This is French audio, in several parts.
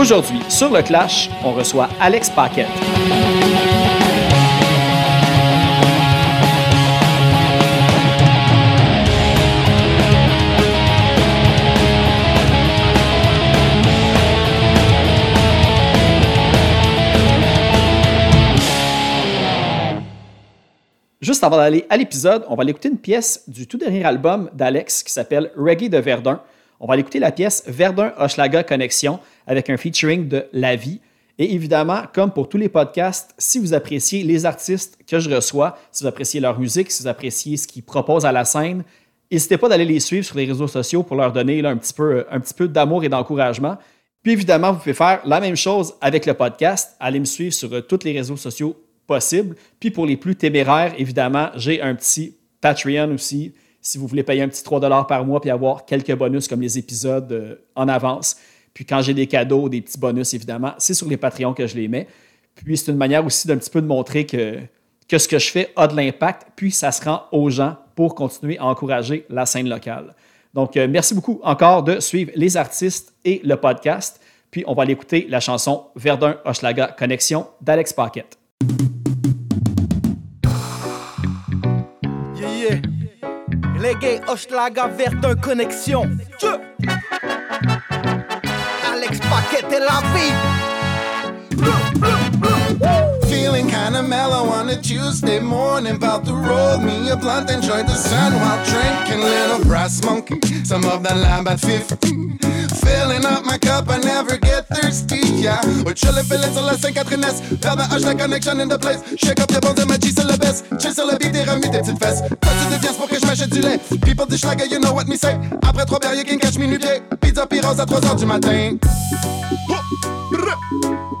Aujourd'hui, sur le Clash, on reçoit Alex Paquette. Juste avant d'aller à l'épisode, on va aller écouter une pièce du tout dernier album d'Alex qui s'appelle Reggae de Verdun. On va aller écouter la pièce Verdun Hochelaga Connexion avec un featuring de La Vie. Et évidemment, comme pour tous les podcasts, si vous appréciez les artistes que je reçois, si vous appréciez leur musique, si vous appréciez ce qu'ils proposent à la scène, n'hésitez pas d'aller les suivre sur les réseaux sociaux pour leur donner un petit peu, petit peu d'amour et d'encouragement. Puis évidemment, vous pouvez faire la même chose avec le podcast. Allez me suivre sur euh, tous les réseaux sociaux possible. Puis pour les plus téméraires, évidemment, j'ai un petit Patreon aussi. Si vous voulez payer un petit 3 par mois puis avoir quelques bonus comme les épisodes euh, en avance. Puis quand j'ai des cadeaux, des petits bonus, évidemment, c'est sur les Patreons que je les mets. Puis c'est une manière aussi d'un petit peu de montrer que, ce que je fais a de l'impact, puis ça se rend aux gens pour continuer à encourager la scène locale. Donc, euh, merci beaucoup encore de suivre les artistes et le podcast. Puis on va aller écouter la chanson Verdun Hochelaga Connexion d'Alex Paquette. Reggae, Hochelaga, Verdun, Connexion. Paquette et la vie. Mellow on a Tuesday morning. About to roll me a blunt, enjoy the sun while drinking. Little brass monkey, some of that lamb at 50. Filling up my cup, I never get thirsty, yeah. We're chillin', feeling sur la Saint-Catherine-S. Vers the hush, la connection in the place. Shake up and my G sur le baisse. Chill sur le beat et remue tes petites fesses. Toi, tu pour que je m'achète du lait. People you know what me say. Après trois bières, you can catch me nu. Pizza Pyros à 3h du matin. Oh,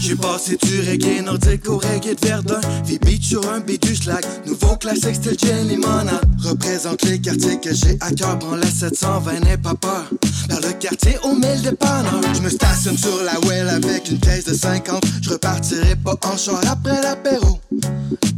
J'ai passé du reggae nordique au reggae de Verdun. Beat sur un beat du schlag Nouveau classique style gin limonade Représente les quartiers que j'ai à cœur. Prends la 720 n'aie pas peur Vers le quartier au mille dépanneurs. Je me stationne sur la well avec une caisse de 50 Je repartirai pas en char après l'apéro.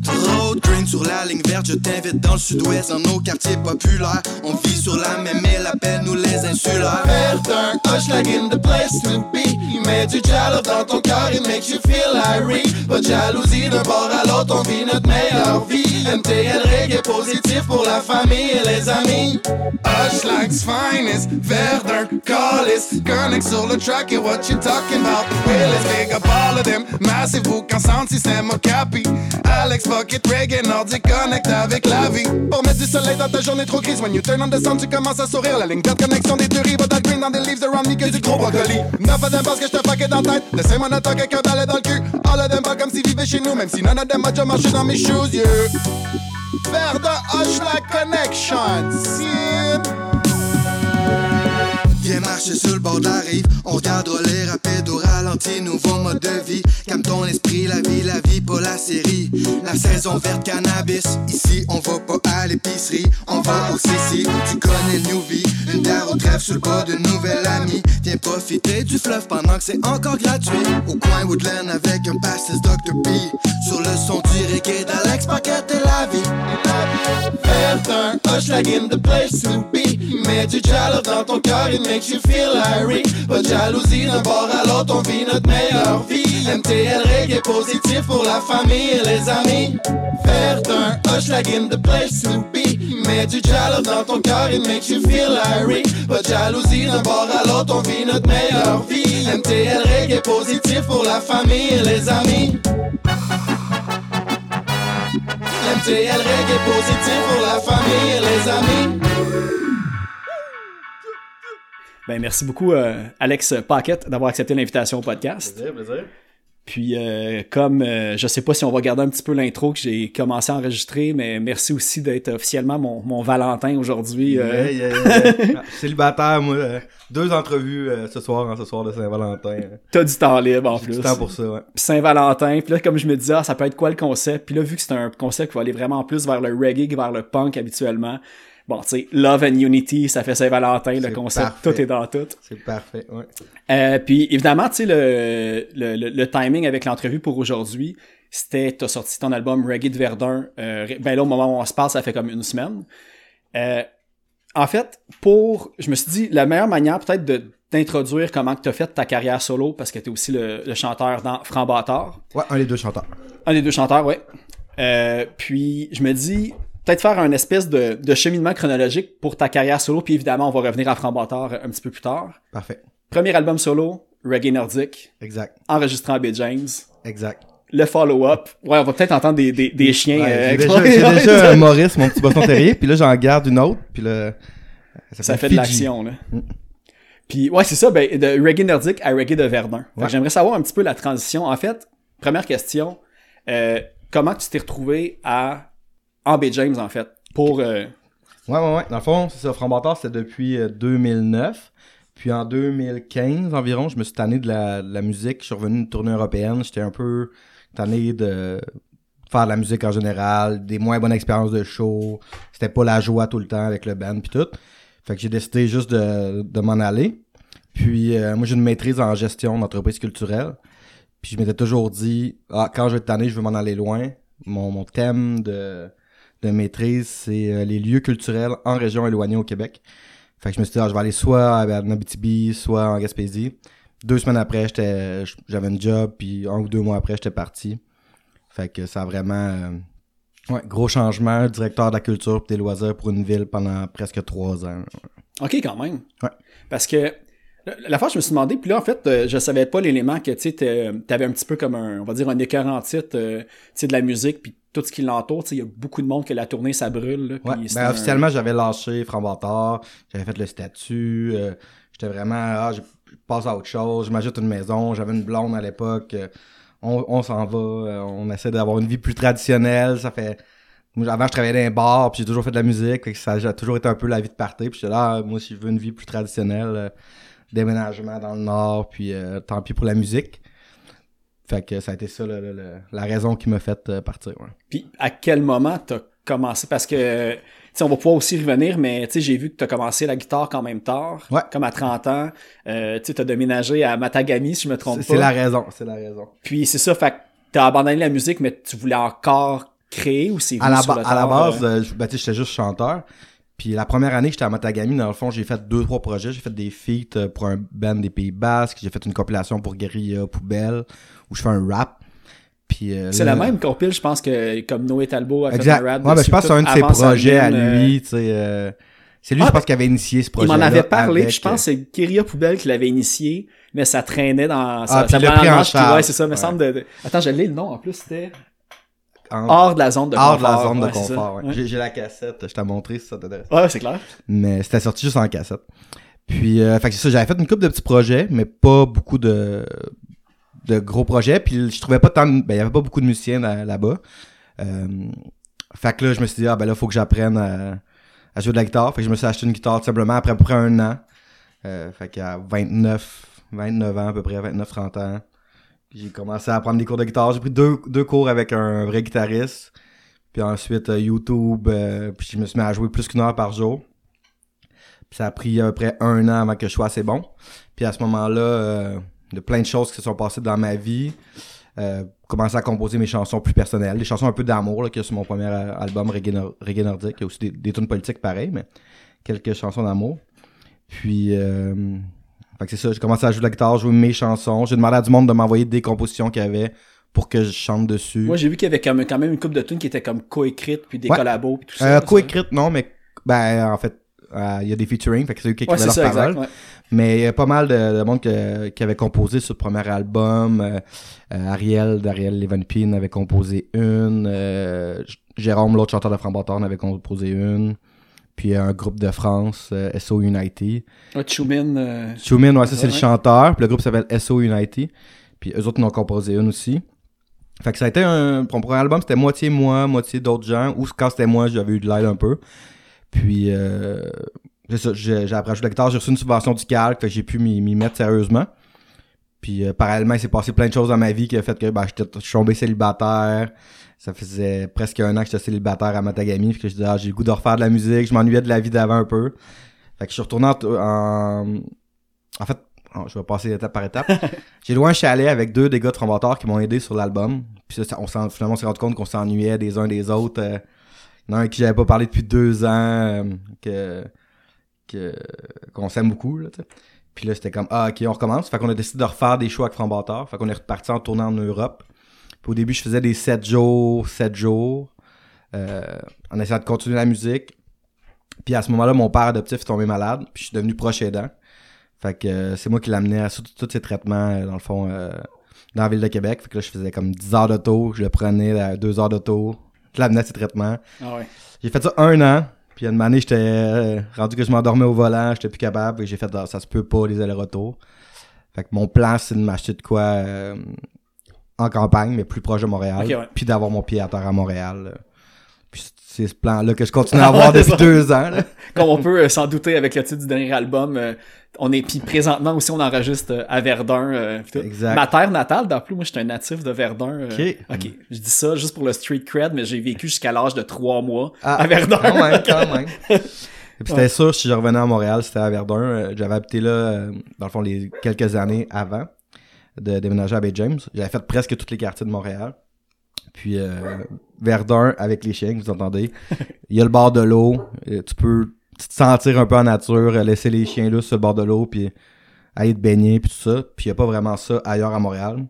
Road green sur la ligne verte. Je t'invite dans le sud-ouest Dans nos quartiers populaires. On vit sur la même île Appelle-nous les insulaires. Verdun, Hochlag in the place to be. Il met du dans ton cœur, it you feel irate. Pas de jalousie d'un bord à l'autre, on vit notre meilleure vie. MTL reggae positif pour la famille et les amis. Hochleg's finest, Verdun, Callis. Connect sur le track et what you talking about. Willis, big up all of them. Massive bouc en sound system au capi. Alex Pocket Reggae, Nordic Connect avec la vie. Pour mettre du soleil dans ta journée trop grise. When you turn on the sound, tu commences à sourire. La ligne verte, connexion des rives. That green dans des leaves around me que du gros brocoli. Neuf them parce que je te fucké dans la tête. Laissez-moi attaque avec balai dans le cul. All of them pas comme s'ils vivaient chez nous. Même si none of them a déjà marché dans mes shoes, yeah. Verdun Hochlag Connection. See? Viens marcher sur le bord de la rive, on regardera les rapides au ralenti, nouveau mode de vie. Calme ton esprit, la vie, la vie, pas la série. La saison verte cannabis, ici on va pas à l'épicerie, on va au CC, tu connais le New Vie. Une terre au trèfle sur le bas d'une nouvelle amie. Viens profiter du fleuve pendant que c'est encore gratuit. Au coin Woodland avec un pastis Dr. P. Sur le son du reggae d'Alex Paquette et la vie. Verdun, Hochlag in the place. Mets du dans ton cœur, it you feel irate. Pas de jalousie d'un bord à l'autre, on vit notre meilleure vie. MTL reggae positif pour la famille et les amis. Verdun, Hochlag in the place to be. Mets du jalo dans ton cœur, it makes you feel irate. Pas de jalousie d'un bord à l'autre, on vit notre meilleure vie. MTL reggae positif pour la famille et les amis. MTL reggae positif pour la famille et les amis. Ben, merci beaucoup, euh, Alex Paquette, d'avoir accepté l'invitation au podcast. Plaisir, plaisir. Puis, euh, comme euh, je sais pas si on va garder un petit peu l'intro que j'ai commencé à enregistrer, mais merci aussi d'être officiellement mon, mon Valentin aujourd'hui. euh. Yeah, yeah, yeah. Ah, Célibataire, moi. euh, deux entrevues euh, ce soir, en ce soir de Saint-Valentin. euh. T'as du temps libre en plus. du temps pour ça, ouais. Puis Saint-Valentin, puis là, comme je me disais, ah, ça peut être quoi le concept? Puis là, vu que c'est un concept qui va aller vraiment plus vers le reggae que vers le punk habituellement, bon, tu sais, Love and Unity, ça fait Saint-Valentin, le concept, parfait. tout est dans tout. C'est parfait, ouais. Euh, puis évidemment, tu sais, le, le, le, le timing avec l'entrevue pour aujourd'hui, c'était, t'as sorti ton album Reggae de Verdun, euh, ben là, au moment où on se parle, ça fait comme une semaine. Euh, en fait, pour, je me suis dit, la meilleure manière peut-être de d'introduire comment tu as fait ta carrière solo, parce que tu es aussi le, le chanteur dans Franc Bâtard. Ouais, un des deux chanteurs. Un des deux chanteurs, ouais. Euh, puis je me dis, peut-être faire un espèce de, de cheminement chronologique pour ta carrière solo, puis évidemment, on va revenir à Bâtard un petit peu plus tard. Parfait. Premier album solo, Reggae Nordique, Exact. enregistré en B. James. Exact. Le follow-up. Ouais, on va peut-être entendre des, des, des chiens. Ouais, euh, j'ai déjà, déjà Maurice, mon petit boston terrier, puis là j'en garde une autre, puis là Ça fait de l'action, là. Puis, ouais, c'est ça, ben, de reggae nordique à reggae de Verdun. Fait que Ouais. J'aimerais savoir un petit peu la transition. En fait, première question, euh, comment tu t'es retrouvé à en B. James, en fait, pour... euh, Ouais, ouais, ouais. Dans le fond, c'est ça. Franc Bâtard, c'était depuis euh, 2009. Puis en 2015 environ, je me suis tanné de la, de la musique. Je suis revenu d'une tournée européenne. J'étais un peu tanné de faire de la musique en général, des moins bonnes expériences de show. C'était pas la joie tout le temps avec le band puis tout. Fait que j'ai décidé juste de, de m'en aller. Puis euh, moi, j'ai une maîtrise en gestion d'entreprise culturelle. Puis je m'étais toujours dit, ah, quand je vais être tanné, je veux m'en aller loin. Mon, mon thème de, de maîtrise, c'est euh, les lieux culturels en région éloignée au Québec. Fait que je me suis dit, ah, je vais aller soit à Abitibi, soit en Gaspésie. Deux semaines après, j'étais, j'avais un job, puis un ou deux mois après, j'étais parti. Fait que ça a vraiment... euh, ouais, gros changement, directeur de la culture et des loisirs pour une ville pendant presque trois ans. OK, quand même. Ouais. Parce que la- fois, je me suis demandé, puis là, en fait, euh, je savais pas l'élément que, tu t'avais un petit peu comme un, on va dire, un écœur en titre, euh, tu sais, de la musique, puis tout ce qui l'entoure, tu sais, il y a beaucoup de monde que la tournée, ça brûle, là, Ouais, ben, un- officiellement, j'avais lâché Framboitard, j'avais fait le statut, euh, j'étais vraiment, ah, je passe à autre chose, je m'ajoute une maison, j'avais une blonde à l'époque, euh, on, on s'en va, euh, on essaie d'avoir une vie plus traditionnelle, ça fait... Moi, avant, je travaillais dans un bar, puis j'ai toujours fait de la musique, fait que ça a toujours été un peu la vie de party, puis là, ah, moi, si je veux une vie plus traditionnelle, euh, déménagement dans le nord, puis euh, tant pis pour la musique. Fait que ça a été ça, le- le- le- la raison qui m'a fait euh, partir, ouais. Puis à quel moment t'as commencé? Parce que, tu sais, on va pouvoir aussi revenir, mais tu sais, j'ai vu que t'as commencé la guitare quand même tard, Ouais. comme à 30 ans. Euh, tu t'as déménagé à Matagami, si je me trompe pas. c'est la raison, c'est la raison. Puis c'est ça, fait que t'as abandonné la musique, mais tu voulais encore créer ou c'est à la, ba- à la base, euh? euh, ben, tu sais, j'étais juste chanteur. Puis la première année que j'étais à Matagami, dans le fond, j'ai fait deux, trois projets. J'ai fait des feats euh, pour un band des Pays Basques. J'ai fait une compilation pour Guerilla Poubelle, où je fais un rap. Puis, euh, C'est là- la même compile, je pense, que comme Noé Talbot a fait Exact. un rap. Ouais, ben, je pense que c'est un de ses projets à euh, lui, tu sais. euh, c'est lui, Ah, je pense, qui avait initié ce Il projet. m'en avait parlé, puis je pense que c'est Kyria Poubelle qui l'avait initié, mais ça traînait dans sa, Ah, puis il pris en puis charge. ouais, c'est ça, me Ouais. semble de, de- Attends, je l'ai le nom en plus, c'était hors hors de la zone de confort. de la zone de ouais, confort. ouais. J'ai la cassette, je t'ai montré si ça t'intéresse. Ouais, c'est clair. mais c'était sorti juste en cassette. Puis, euh, fait que c'est ça, j'avais fait une couple de petits projets, mais pas beaucoup de, de gros projets. Puis, je trouvais pas tant, de- ben, il y avait pas beaucoup de musiciens là- là-bas. Euh, fait que là, je me suis dit, ah, ben là, faut que j'apprenne à, à jouer de la guitare. Fait que je me suis acheté une guitare tout simplement après à peu près un an. Euh, fait qu'à 29, 29 ans, à peu près, 29, 30 ans, j'ai commencé à prendre des cours de guitare. J'ai pris deux, deux cours avec un vrai guitariste. Puis ensuite, euh, YouTube, euh, puis je me suis mis à jouer plus qu'une heure par jour. Puis ça a pris à peu près un an avant que je sois assez bon. Puis à ce moment-là, euh, a plein de choses qui se sont passées dans ma vie. Euh, commencer à composer mes chansons plus personnelles, des chansons un peu d'amour a sur mon premier album Reggae, Nor- Reggae Nordique. Il y a aussi des, des tunes politiques pareilles, mais quelques chansons d'amour. Puis, euh, fait que c'est ça, j'ai commencé à jouer de la guitare, jouer mes chansons. J'ai demandé à du monde de m'envoyer des compositions qu'il y avait pour que je chante dessus. Moi, j'ai vu qu'il y avait quand même, quand même une couple de tunes qui étaient comme coécrites, puis des Ouais. collabos, puis tout ça. Euh, ça? co-écrite, non, mais ben en fait, euh, il y a des featuring, fait que c'est eux qui écrivaient c'est leurs ça, paroles. exact. ouais. Mais il y a pas mal de, de monde que- qui avait composé sur le premier album. Euh, euh, Ariel, d'Ariel Levenpin avait composé une. Euh, Jérôme, l'autre chanteur de Framboiteur, en avait composé une. Puis un groupe de France, euh, SO Unity. Ouais, Chumin, euh, Chumin, ouais, ça c'est le chanteur. Puis le groupe s'appelle SO Unity. Puis eux autres en ont composé une aussi. Fait que ça a été un. Pour mon premier album, c'était moitié moi, moitié d'autres gens. Ou quand c'était moi, j'avais eu de l'aide un peu. Puis, euh, c'est ça, j'ai appris à jouer de la guitare. J'ai reçu une subvention du calque, fait que j'ai pu m'y mettre sérieusement. Puis, euh, parallèlement, il s'est passé plein de choses dans ma vie qui a fait que ben, j'étais- je suis tombé célibataire. Ça faisait presque un an que j'étais célibataire à Matagami. Puis que je disais, ah, j'ai le goût de refaire de la musique. Je m'ennuyais de la vie d'avant un peu. Fait que je suis retourné en, en, en fait, oh, je vais passer étape par étape. j'ai loué un chalet avec deux des gars de Trombateur qui m'ont aidé sur l'album. Puis ça, on s'en, finalement, on s'est rendu compte qu'on s'ennuyait des uns des autres. Euh, il y en a un qui j'avais pas parlé depuis deux ans. euh, que que qu'on s'aime beaucoup, là. Puis là, c'était comme, ah, ok, on recommence. Fait qu'on a décidé de refaire des shows avec Franc Bâtard. Fait qu'on est reparti en tournant en Europe. Puis au début, je faisais des 7 jours, 7 jours, euh, en essayant de continuer la musique. Puis à ce moment-là, mon père adoptif est tombé malade, puis je suis devenu proche aidant. Fait que euh, c'est moi qui l'amenais à tous tous ces traitements, euh, dans le fond, euh, dans la ville de Québec. Fait que là, je faisais comme 10 heures d'auto, je le prenais à 2 heures d'auto, je l'amenais à ses traitements. Ah ouais. J'ai fait ça un an, puis une année, j'étais euh, rendu que je m'endormais au volant, j'étais plus capable, et j'ai fait, ah, ça se peut pas, les allers-retours. Fait que mon plan, c'est de m'acheter de quoi euh, en campagne, mais plus proche de Montréal, ouais. puis d'avoir mon pied à terre à Montréal. Puis c'est ce plan-là que je continue à avoir depuis deux ans. là. Comme on peut euh, s'en douter avec le titre du dernier album, euh, on est puis présentement aussi on enregistre euh, à Verdun. Exact. Ma terre natale, dans plus, moi je suis un natif de Verdun. Ok. ok. Je dis ça juste pour le street cred, mais j'ai vécu jusqu'à l'âge de trois mois Ah, à Verdun. Quand même, quand même. Et puis c'était sûr, si je revenais à Montréal, c'était à Verdun. J'avais habité là, dans le fond, les quelques années avant de déménager à Bay James. J'avais fait presque tous les quartiers de Montréal. Puis euh, Verdun, avec les chiens, vous entendez. Il y a le bord de l'eau. Euh, Tu peux te sentir un peu en nature, euh, laisser les chiens là sur le bord de l'eau, puis aller te baigner, puis tout ça. Puis il n'y a pas vraiment ça ailleurs à Montréal.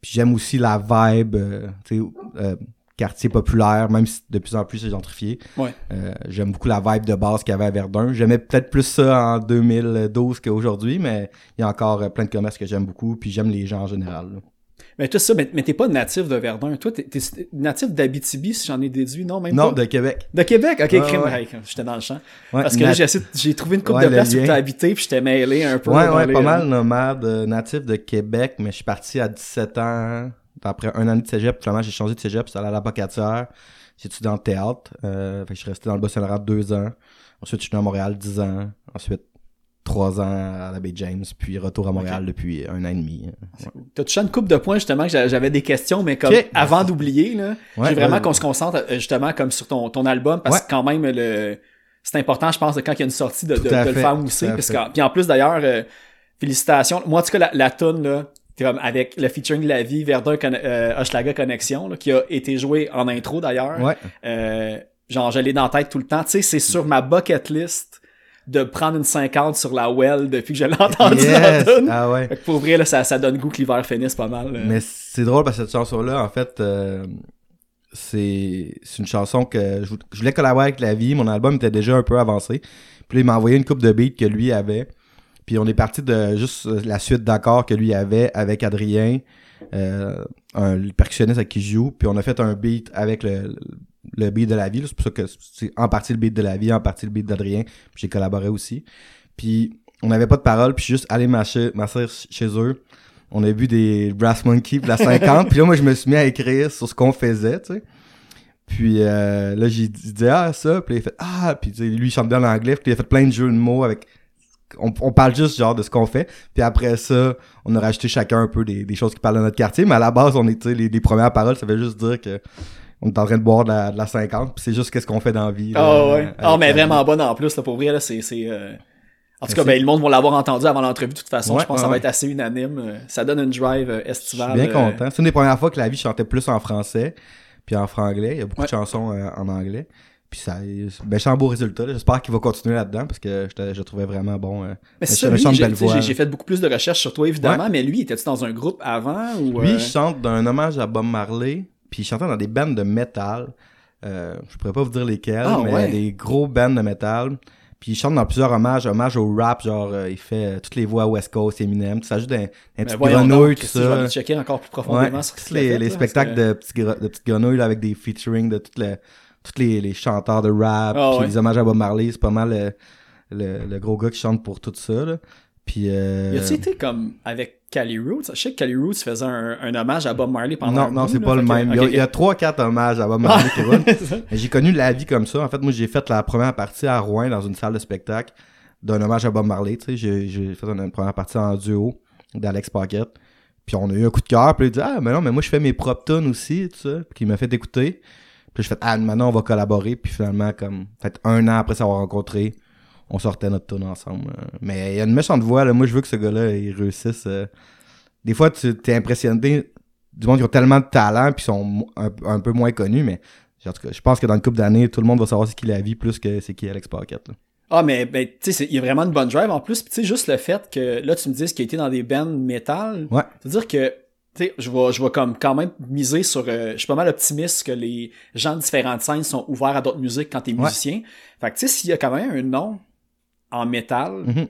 Puis j'aime aussi la vibe, euh, tu sais, quartier populaire, même si de plus en plus c'est gentrifié. Ouais. Euh, j'aime beaucoup la vibe de base qu'il y avait à Verdun. J'aimais peut-être plus ça en 2012 qu'aujourd'hui, mais il y a encore euh, plein de commerces que j'aime beaucoup, puis j'aime les gens en général. là. Mais tout ça, mais, mais t'es pas natif de Verdun. Toi, t'es, t'es natif d'Abitibi, si j'en ai déduit, non? Même Non, pas? de Québec. De Québec? Ok, crime. ouais. J'étais dans le champ. Ouais, Parce que là, j'ai, trouvé une coupe de place où t'as habité, puis j'étais mêlé un peu. Ouais, ouais, les- pas mal nomade, euh, natif de Québec, mais je suis parti à 17 ans. Après un an de cégep, finalement, j'ai changé de cégep, c'est allé à la Bocatière. J'ai étudié en théâtre. Euh, fait que je suis resté dans le Bas-Saint-Laurent deux ans. Ensuite, je suis venu à Montréal 10 ans. Ensuite, trois ans à la baie James, puis retour à Montréal depuis un an et demi. Ouais. T'as touché une coupe de points, justement, que j'a- j'avais des questions, mais comme avant d'oublier, là, Ouais, j'ai vraiment ouais. qu'on se concentre euh, justement comme sur ton, ton album, parce que quand même, le c'est important, je pense, de quand il y a une sortie de, de, le faire mousser. Parce que, puis en plus, d'ailleurs, euh, félicitations. Moi, en tout cas, la, la tune là, comme avec le featuring de la vie, Verdun euh, Hochelaga Connexion, là, qui a été joué en intro d'ailleurs. Ouais. Euh, genre, je l'ai dans la tête tout le temps. Tu sais, c'est sur ma bucket list de prendre une 50 sur la well depuis que je l'ai entendu la. Ah ouais. Fait que pour vrai, là, ça, ça donne goût que l'hiver finisse pas mal. euh. Mais c'est drôle parce que cette chanson-là, en fait, euh, c'est c'est une chanson que je, je voulais collaborer avec La Vie. Mon album était déjà un peu avancé. Puis là, il m'a envoyé une coupe de beats que lui avait. Puis on est parti de juste euh, la suite d'accords que lui avait avec Adrien, euh, un le percussionniste avec qui je joue. Puis on a fait un beat avec le, le beat de La Vie. C'est pour ça que c'est en partie le beat de La Vie, en partie le beat d'Adrien. Puis j'ai collaboré aussi. Puis on n'avait pas de parole, puis je suis juste allé m'asseoir m'asseoir chez eux. On a vu des Brass Monkey puis la 50. puis là, moi, je me suis mis à écrire sur ce qu'on faisait, tu sais. Puis euh, là, j'ai dit, ah, ça. Puis il fait, ah. Puis lui, il chante bien en anglais. Puis il a fait plein de jeux de mots avec. On, on parle juste genre de ce qu'on fait. Puis après ça, on a rajouté chacun un peu des, des choses qui parlent de notre quartier. Mais à la base, on sais, les, les premières paroles, ça veut juste dire que on est en train de boire de la, de la 50. Puis c'est juste qu'est-ce qu'on fait dans la vie. Ah ouais. avec mais vraiment bonne en plus, là, pour vrai, là, c'est, euh, En tout cas, ben, le monde va l'avoir entendu avant l'entrevue, de toute façon. Ouais, je pense que ça va être assez unanime. Ça donne une drive euh, Je estivale. suis bien euh, content. C'est une des premières fois que la vie chantait plus en français, puis en franglais. Il y a beaucoup Ouais. de chansons euh, en anglais. Puis ça, méchant beau résultat. J'espère qu'il va continuer là-dedans parce que je, je le trouvais vraiment bon. euh. Mais c'est ça, j'ai, fait beaucoup plus de recherches sur toi, évidemment, mais lui, était-tu dans un groupe avant ou... Lui, euh, il chante d'un hommage à Bob Marley, puis il chantait dans des bandes de métal. Euh, je pourrais pas vous dire lesquels, Ah, mais ouais. des gros bands de métal. Puis il chante dans plusieurs hommages, hommages au rap, genre euh, il fait euh, toutes les voix West Coast, Eminem, ça ajoute un, un ben, petit grenouille, tout Christy, Je vais ça. checker encore plus Ouais, profondément sur qu'il a les, fait, les là, spectacles que- de, petits de petites grenouilles là, avec des featuring de toutes les, tous les, les chanteurs de rap, Ah, puis ouais. les hommages à Bob Marley, c'est pas mal le, le, le gros gars qui chante pour tout ça. Là. Puis euh, Y a-tu été comme avec Cali Roots? Je sais que Cali Roots faisait un, un hommage à Bob Marley pendant non, non, c'est là, pas le que- même. Il y a- ok, il y a trois, quatre hommages à Bob Marley. Mais J'ai connu la vie comme ça. En fait, moi, j'ai fait la première partie à Rouen dans une salle de spectacle d'un hommage à Bob Marley. Tu sais, j'ai j'ai fait une, une première partie en duo d'Alex Pocket. Puis on a eu un coup de cœur. Puis il dit Ah, mais non, mais moi, je fais mes propres tunes aussi. Tout ça. Puis il m'a fait écouter. Puis je fais Ah, maintenant, on va collaborer. Puis finalement, comme, fait un an après s'avoir rencontré, on sortait notre tune ensemble. Euh, Mais il y a une méchante voix. Là. Moi, je veux que ce gars-là, il réussisse. euh. Des fois, tu t'es impressionné du monde qui ont tellement de talent puis sont un, un peu moins connus, mais en tout cas, je pense que dans une couple d'années, tout le monde va savoir c'est qui la vie plus que c'est qui Alex là. Ah, mais ben, tu sais, il y a vraiment une bonne drive en plus. Puis tu sais, juste le fait que là, tu me dises qu'il a été dans des bands métal. Ouais. C'est-à-dire que, sais, je vais, je vais comme quand même miser sur. euh, je suis pas mal optimiste que les gens de différentes scènes sont ouverts à d'autres musiques quand t'es Ouais. musicien. Fait que tu sais, s'il y a quand même un nom en métal, Mhm.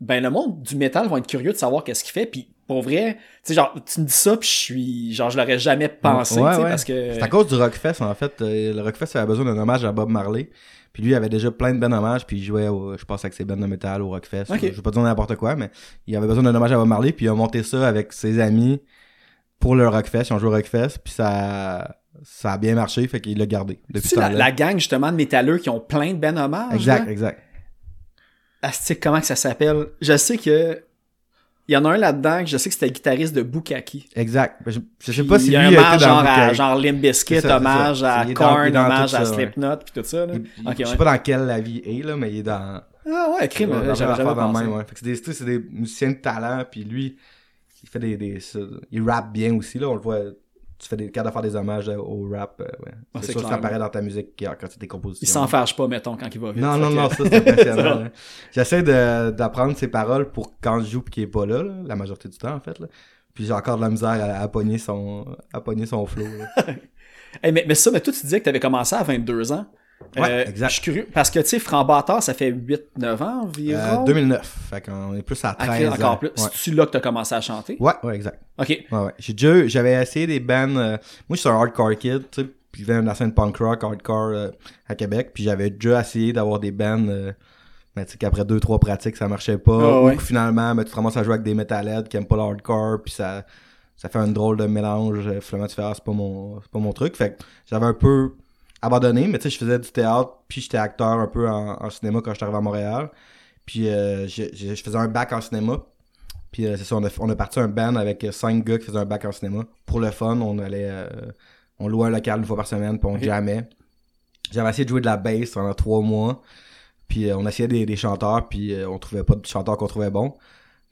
ben le monde du métal va être curieux de savoir qu'est-ce qu'il fait. Puis pour vrai, tu sais, genre, tu me dis ça, puis je suis. Genre, je l'aurais jamais pensé, Ouais, ouais. parce que. C'est à cause du Rockfest, en fait. Euh, Le Rockfest avait besoin d'un hommage à Bob Marley. Puis lui, il avait déjà plein de ben hommages, puis il jouait, au, je pense, avec ses bandes de métal au Rockfest. Ok. Je vais pas dire n'importe quoi, mais il avait besoin d'un hommage à Bob Marley, puis il a monté ça avec ses amis pour le Rockfest. Ils ont joué au Rockfest, puis ça, ça a bien marché, fait qu'il l'a gardé. Depuis sais, la, la gang justement de métalleux qui ont plein de ben hommages. Exact, là. exact. Asti, comment que ça s'appelle? Je sais que. Il y en a un là-dedans que je sais que c'était le guitariste de Bukaki. Exact. Je, je sais Puis pas si il y a un hommage genre à genre Limp Bizkit, ça, hommage à Korn, hommage à ça, ouais. Slipknot puis tout ça. Là. Il- je sais ouais. pas dans quelle la vie est, là, mais il est dans. Ah ouais, crime, j'avais affaire dans même, ouais. C'est des, sais, des musiciens de talent, puis lui, il fait des, il rappe bien aussi, là, on le voit, tu fais des cas de faire des hommages euh, au rap, euh, ouais. Ah, c'est sûr que ça apparaît dans ta musique quand tu tes compositions. Il s'en fâche pas, mettons, quand il va vite. Non, non, non, ça c'est impressionnant. là. J'essaie d'apprendre ses paroles pour quand je joue qu'il est pas là, là, la majorité du temps en fait. Là. Puis j'ai encore de la misère à, à pogner son à pogner son flow. Hey, mais, mais ça, mais toi, tu disais que tu avais commencé à 22 ans. Ouais, Euh, exact. Je suis curieux, parce que, tu sais, Frambatteur, ça fait 8-9 ans environ. Euh, 2009, fait qu'on est plus à Ah, 13 encore plus. Ouais. C'est-tu là que tu as commencé à chanter? ouais, ouais, exact. Ok. Ouais, ouais. J'ai déjà, j'avais essayé des bands. euh, moi, je suis un hardcore kid, tu sais. Puis je viens de la scène punk rock, hardcore euh, à Québec. Puis j'avais déjà essayé d'avoir des bands. euh, mais tu sais qu'après deux, trois pratiques, ça marchait pas. Ou finalement, ben, tu te ramasses à jouer avec des metalheads qui aiment pas le hardcore. Puis ça, ça fait un drôle de mélange. Euh, Finalement, tu fais, ah, c'est pas mon, c'est pas mon truc. Fait que j'avais un peu abandonné. Mais tu sais, je faisais du théâtre. Puis j'étais acteur un peu en, en cinéma quand j'étais arrivé à Montréal. Puis euh, je, je- je faisais un bac en cinéma. Puis euh, c'est ça, on a, on a parti un band avec euh, cinq gars qui faisaient un bac en cinéma. Pour le fun, on allait, euh, on louait un local une fois par semaine, puis on Ok. jammait. J'avais essayé de jouer de la bass pendant trois mois. Puis on essayait des, des chanteurs, puis on trouvait pas de chanteurs qu'on trouvait bons.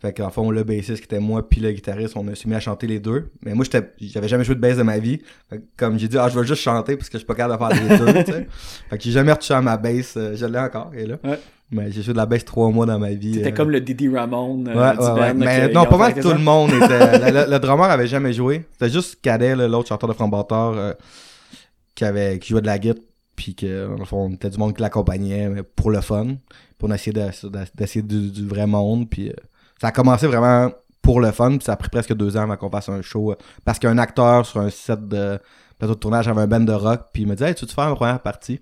Fait qu'en fond, le bassiste qui était moi, puis le guitariste, on a s'est mis à chanter les deux. Mais moi, j'étais, j'avais jamais joué de bass de ma vie. Fait que comme j'ai dit, ah, je veux juste chanter parce que je suis pas capable de faire les deux, tu sais. Fait que j'ai jamais retouché à ma bass. euh, je l'ai encore, est là. Ouais. Mais j'ai joué de la bass trois mois dans ma vie. C'était euh, comme le Didi Ramone euh, Ouais, Mais non, pas mal tout le monde était. le, le- le drummer avait jamais joué. C'était juste Cadet, l'autre chanteur de Frambatteur, euh, qui avait qui jouait de la guitare, puis que dans le fond, on était du monde qui l'accompagnait pour le fun. De- de- d'essayer du, du vrai monde. Puis euh, ça a commencé vraiment pour le fun. Puis ça a pris presque deux ans avant qu'on fasse un show. euh, parce qu'un acteur sur un set de plateau de tournage avait un band de rock. Puis il me dit Hey, tu veux te faire une première partie?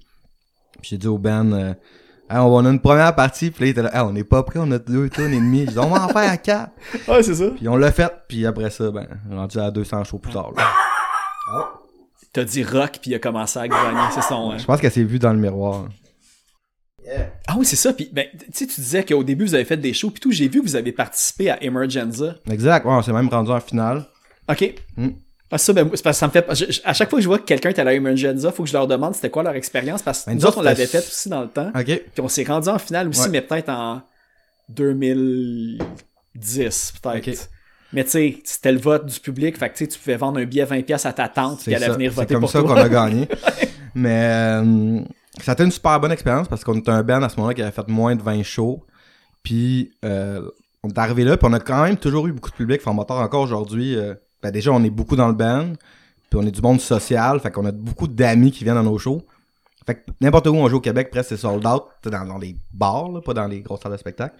Puis j'ai dit au band euh, Hey, on a une première partie. Puis là, il était là Hey, on n'est pas prêt, on a deux tonnes et demi. J'ai dit On va en faire à quatre. Ouais, c'est ça. Puis on l'a fait, puis après ça, ben, rendu à 200 shows plus tard. là. T'as dit rock, puis il a commencé à grogner. C'est son. euh, Je pense qu'elle s'est vue dans le miroir. Ah oui, c'est ça. Puis, ben, tu sais, tu disais qu'au début, vous avez fait des shows, puis tout. J'ai vu que vous avez participé à Emergenza. Exact, ouais, on s'est même rendu en finale. OK. Hmm. Ah, ça, ben, c'est parce que ça me fait. je- je- à chaque fois que je vois que quelqu'un est à la Emergenza, faut que je leur demande c'était quoi leur expérience, parce que Ben, nous autres, on l'avait fait aussi dans le temps. Ok. Puis on s'est rendu en finale aussi, Ouais. mais peut-être en 2010, peut-être. Mais tu sais, c'était le vote du public, fait que tu sais, tu pouvais vendre un billet 20$ à ta tante, puis C'est elle allait ça. venir C'est voter comme pour ça toi. qu'on a gagné. Mais euh, ça a été une super bonne expérience parce qu'on était un band à ce moment-là qui avait fait moins de 20 shows. Puis euh, on est arrivé là, puis on a quand même toujours eu beaucoup de public. Formateur encore aujourd'hui. euh, ben déjà, on est beaucoup dans le band. Puis on est du monde social. Fait qu'on a beaucoup d'amis qui viennent dans nos shows. Fait que n'importe où on joue au Québec, presque c'est sold out. Dans, dans les bars, là, pas dans les grosses salles de spectacle.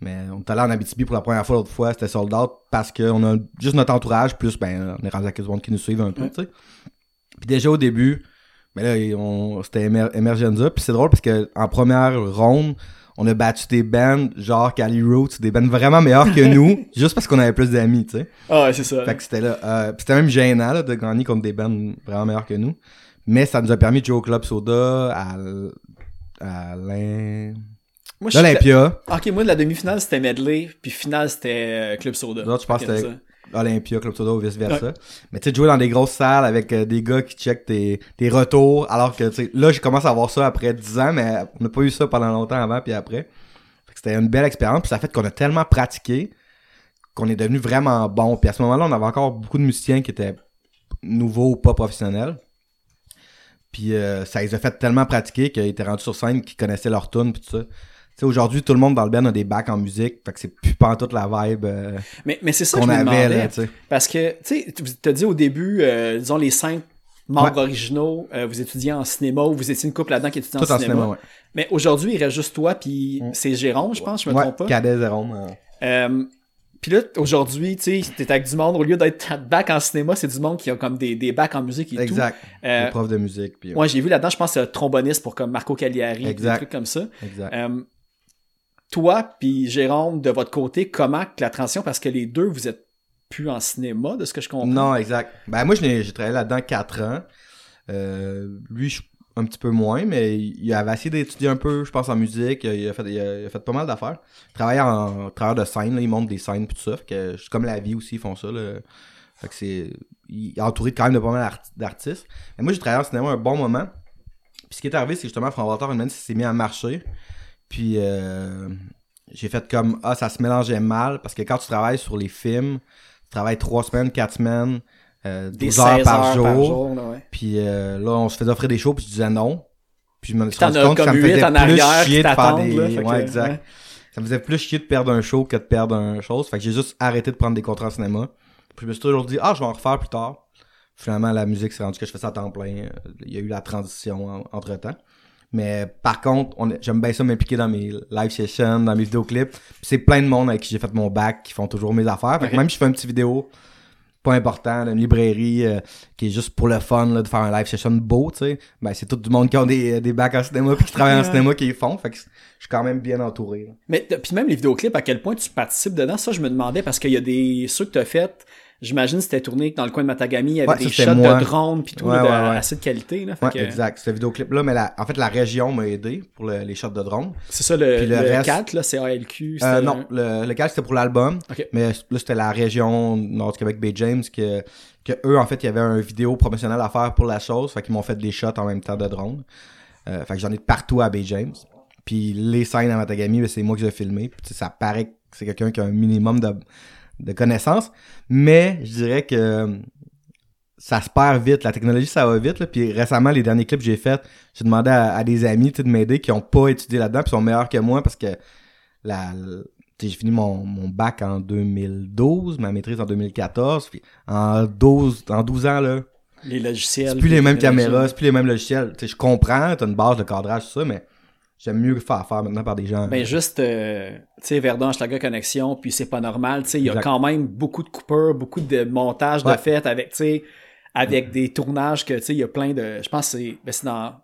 Mais on est allé en Abitibi pour la première fois l'autre fois, c'était sold out parce qu'on a juste notre entourage, plus ben on est rendu avec les monde qui nous suivent un peu, Ouais. tu sais. Puis déjà au début, ben là, on, c'était Emer- Emergenza, puis c'est drôle parce que en première ronde, on a battu des bands genre Cali Roots, des bands vraiment meilleurs que nous, juste parce qu'on avait plus d'amis, tu sais. Ah ouais, c'est ça. Fait que c'était là. euh, c'était même gênant là, de gagner contre des bands vraiment meilleurs que nous. Mais ça nous a permis de jouer au Club Soda, à, à l'In- Moi, l'Olympia, Ok, moi, la demi-finale, c'était Medley, puis finale, c'était euh, Club Soda. L'autre, je pense Ok, que c'était-. Olympia, Club Soda ou vice-versa. Mais tu sais, jouer dans des grosses salles avec euh, des gars qui checkent tes, tes retours, alors que tu sais, là, je commence à avoir ça après 10 ans, mais on n'a pas eu ça pendant longtemps avant puis après. C'était une belle expérience, puis ça fait qu'on a tellement pratiqué qu'on est devenu vraiment bon. Puis à ce moment-là, on avait encore beaucoup de musiciens qui étaient nouveaux ou pas professionnels. Puis euh, ça les a fait tellement pratiquer qu'ils étaient rendus sur scène, qu'ils connaissaient leur tune puis tout ça. Sais, aujourd'hui, tout le monde dans le band a des bacs en musique, fait que c'est plus pas toute la vibe euh, Mais, mais c'est ça que qu'on je me avait, demandais. là, tu sais. Parce que, tu sais, tu t'as dit au début, euh, disons, les cinq membres Ouais. originaux, euh, vous étudiez en cinéma ou vous étiez une couple là-dedans qui étudiait Tout en en cinéma. cinéma, ouais. Mais aujourd'hui, il reste juste toi, puis Mm. c'est Jérôme, je pense, je me Ouais, trompe pas. Cadet Jérôme. euh, Euh, puis là, aujourd'hui, tu sais, t'es avec du monde, au lieu d'être bac en cinéma, c'est du monde qui a comme des, des bacs en musique et Exact. tout. Euh, profs de musique. Puis, moi, j'ai vu là-dedans, je pense, c'est tromboniste pour comme Marco Cagliari, des Exact. trucs comme ça. Exact. Euh, toi, puis Jérôme, de votre côté, comment la transition, parce que les deux, vous êtes plus en cinéma, de ce que je comprends. Non, exact. Ben moi, j'ai travaillé là-dedans 4 ans. Euh, lui, je- un petit peu moins, mais il avait essayé d'étudier un peu, je pense, en musique. Il a fait, il a, il fait pas mal d'affaires. Il travaille en travailleur de scène, il monte des scènes pis tout ça. Fait que, comme la vie aussi, ils font ça. C'est. Il est entouré quand même de pas mal d'art- d'artistes. Mais moi, j'ai travaillé en cinéma un bon moment. Puis ce qui est arrivé, c'est justement, Franck Walter, une semaine, s'est mis à marcher. Puis euh, j'ai fait comme Ah, ça se mélangeait mal. Parce que quand tu travailles sur les films, tu travailles 3 semaines, 4 semaines, euh, 12 des 16 heures par jour. là, ouais. Puis euh, là, on se faisait offrir des shows, puis je disais non. Puis je me suis rendu compte que ça me 8 faisait plus chier de faire des... là, fait que, ouais, exact. ouais. Ça me faisait plus chier de perdre un show que de perdre un chose. Fait que j'ai juste arrêté de prendre des contrats en cinéma. Puis je me suis toujours dit, ah, je vais en refaire plus tard. Finalement, la musique s'est rendu que je fais ça à temps plein. Il y a eu la transition entre temps. Mais par contre, j'aime bien ça m'impliquer dans mes live sessions, dans mes vidéoclips. C'est plein de monde avec qui j'ai fait mon bac qui font toujours mes affaires. Fait que même si je fais une petite vidéo pas important, une librairie euh, qui est juste pour le fun là, de faire un live session beau, tu sais, ben c'est tout du monde qui ont des, des bacs en cinéma puis qui travaillent en cinéma qui les font. Fait que je suis quand même bien entouré. là. Mais puis même les vidéoclips, à quel point tu participes dedans, ça je me demandais parce qu'il y a des ceux que tu as fait, j'imagine c'était tourné dans le coin de Matagami, il y avait Ouais, des shots moi. de drone puis tout Ouais, là, ouais, assez de qualité là, fait que exact. Ce vidéoclip-là, mais la, en fait, la région m'a aidé pour le- les shots de drone. C'est ça le, le le reste- 4 là, c'est ALQ, Euh, non, le, le cas c'était pour l'album. Mais là, c'était la région Nord du Québec, Bay James, que, que eux, en fait, il y avait un vidéo promotionnel à faire pour la chose. Fait qu'ils m'ont fait des shots en même temps de drone. Euh, fait que j'en ai de partout à Bay James. Puis les scènes à Matagami, ben, c'est moi qui les ai filmé. Puis ça paraît que c'est quelqu'un qui a un minimum de, de connaissances. Mais je dirais que euh, ça se perd vite. La technologie, ça va vite. Là. Puis récemment, les derniers clips que j'ai faits, j'ai demandé à, à des amis de m'aider qui ont pas étudié là-dedans puis sont meilleurs que moi parce que la, j'ai fini mon, mon bac en 2012, ma maîtrise en 2014. Puis en 12, en 12 ans, là, les logiciels. c'est plus les mêmes caméras, c'est plus les mêmes logiciels. Je comprends, t'as une base de cadrage, tout ça, mais j'aime mieux faire faire maintenant par des gens. Ben juste, euh, tu sais, Verdun, Schlager Connexion, puis c'est pas normal, tu sais, il y a quand même beaucoup de coupeurs, beaucoup de montages de fêtes avec, tu sais, avec des tournages que, tu sais, il y a plein de, je pense que c'est, ben c'est dans,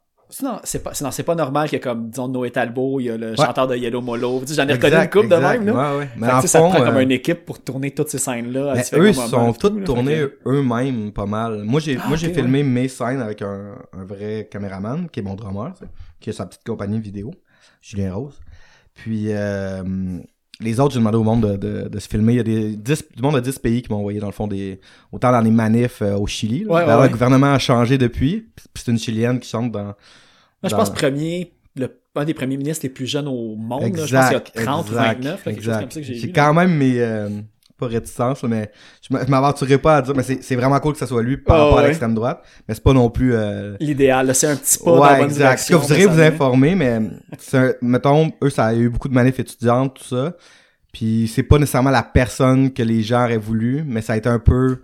c'est pas, c'est pas normal qu'il y a comme, disons, Noé Talbot, il y a le chanteur de Yellow Molo, tu sais, j'en ai reconnu une Exact, couple de même, là. Ouais, ouais. Mais Fait en sais, ça te fond, prend comme euh, une équipe pour tourner toutes ces scènes-là. Mais différents eux, ils sont tous tournés eux-mêmes pas mal. Moi, j'ai Ah, moi j'ai ok, filmé mes scènes avec un, un vrai caméraman, qui est mon drummer, tu sais, qui a sa petite compagnie vidéo, Julien Rose. Puis euh, les autres, j'ai demandé au monde de, de, de se filmer. Il y a des 10, du monde de 10 pays qui m'ont envoyé, dans le fond, des autant dans les manifs euh, au Chili. là. Ouais, ouais. Le gouvernement a changé depuis. Puis c'est une Chilienne qui chante dans... Moi, je pense premier, le, un des premiers ministres les plus jeunes au monde, là. je pense Exact, qu'il y a 30 ou exact, 29, là, quelque chose exact. comme ça que j'ai quand même mes... euh, pas là, mais je je m'aventurerai pas à dire, mais c'est vraiment cool que ça soit lui par Ah, rapport à l'extrême droite, mais c'est pas non plus... euh, L'idéal, là, c'est un petit pas dans la ouais, bonne exact. Ce que vous irez vous informer, mais un- mettons, eux, ça a eu beaucoup de manifs étudiantes, tout ça. Puis c'est pas nécessairement la personne que les gens auraient voulu, mais ça a été un peu.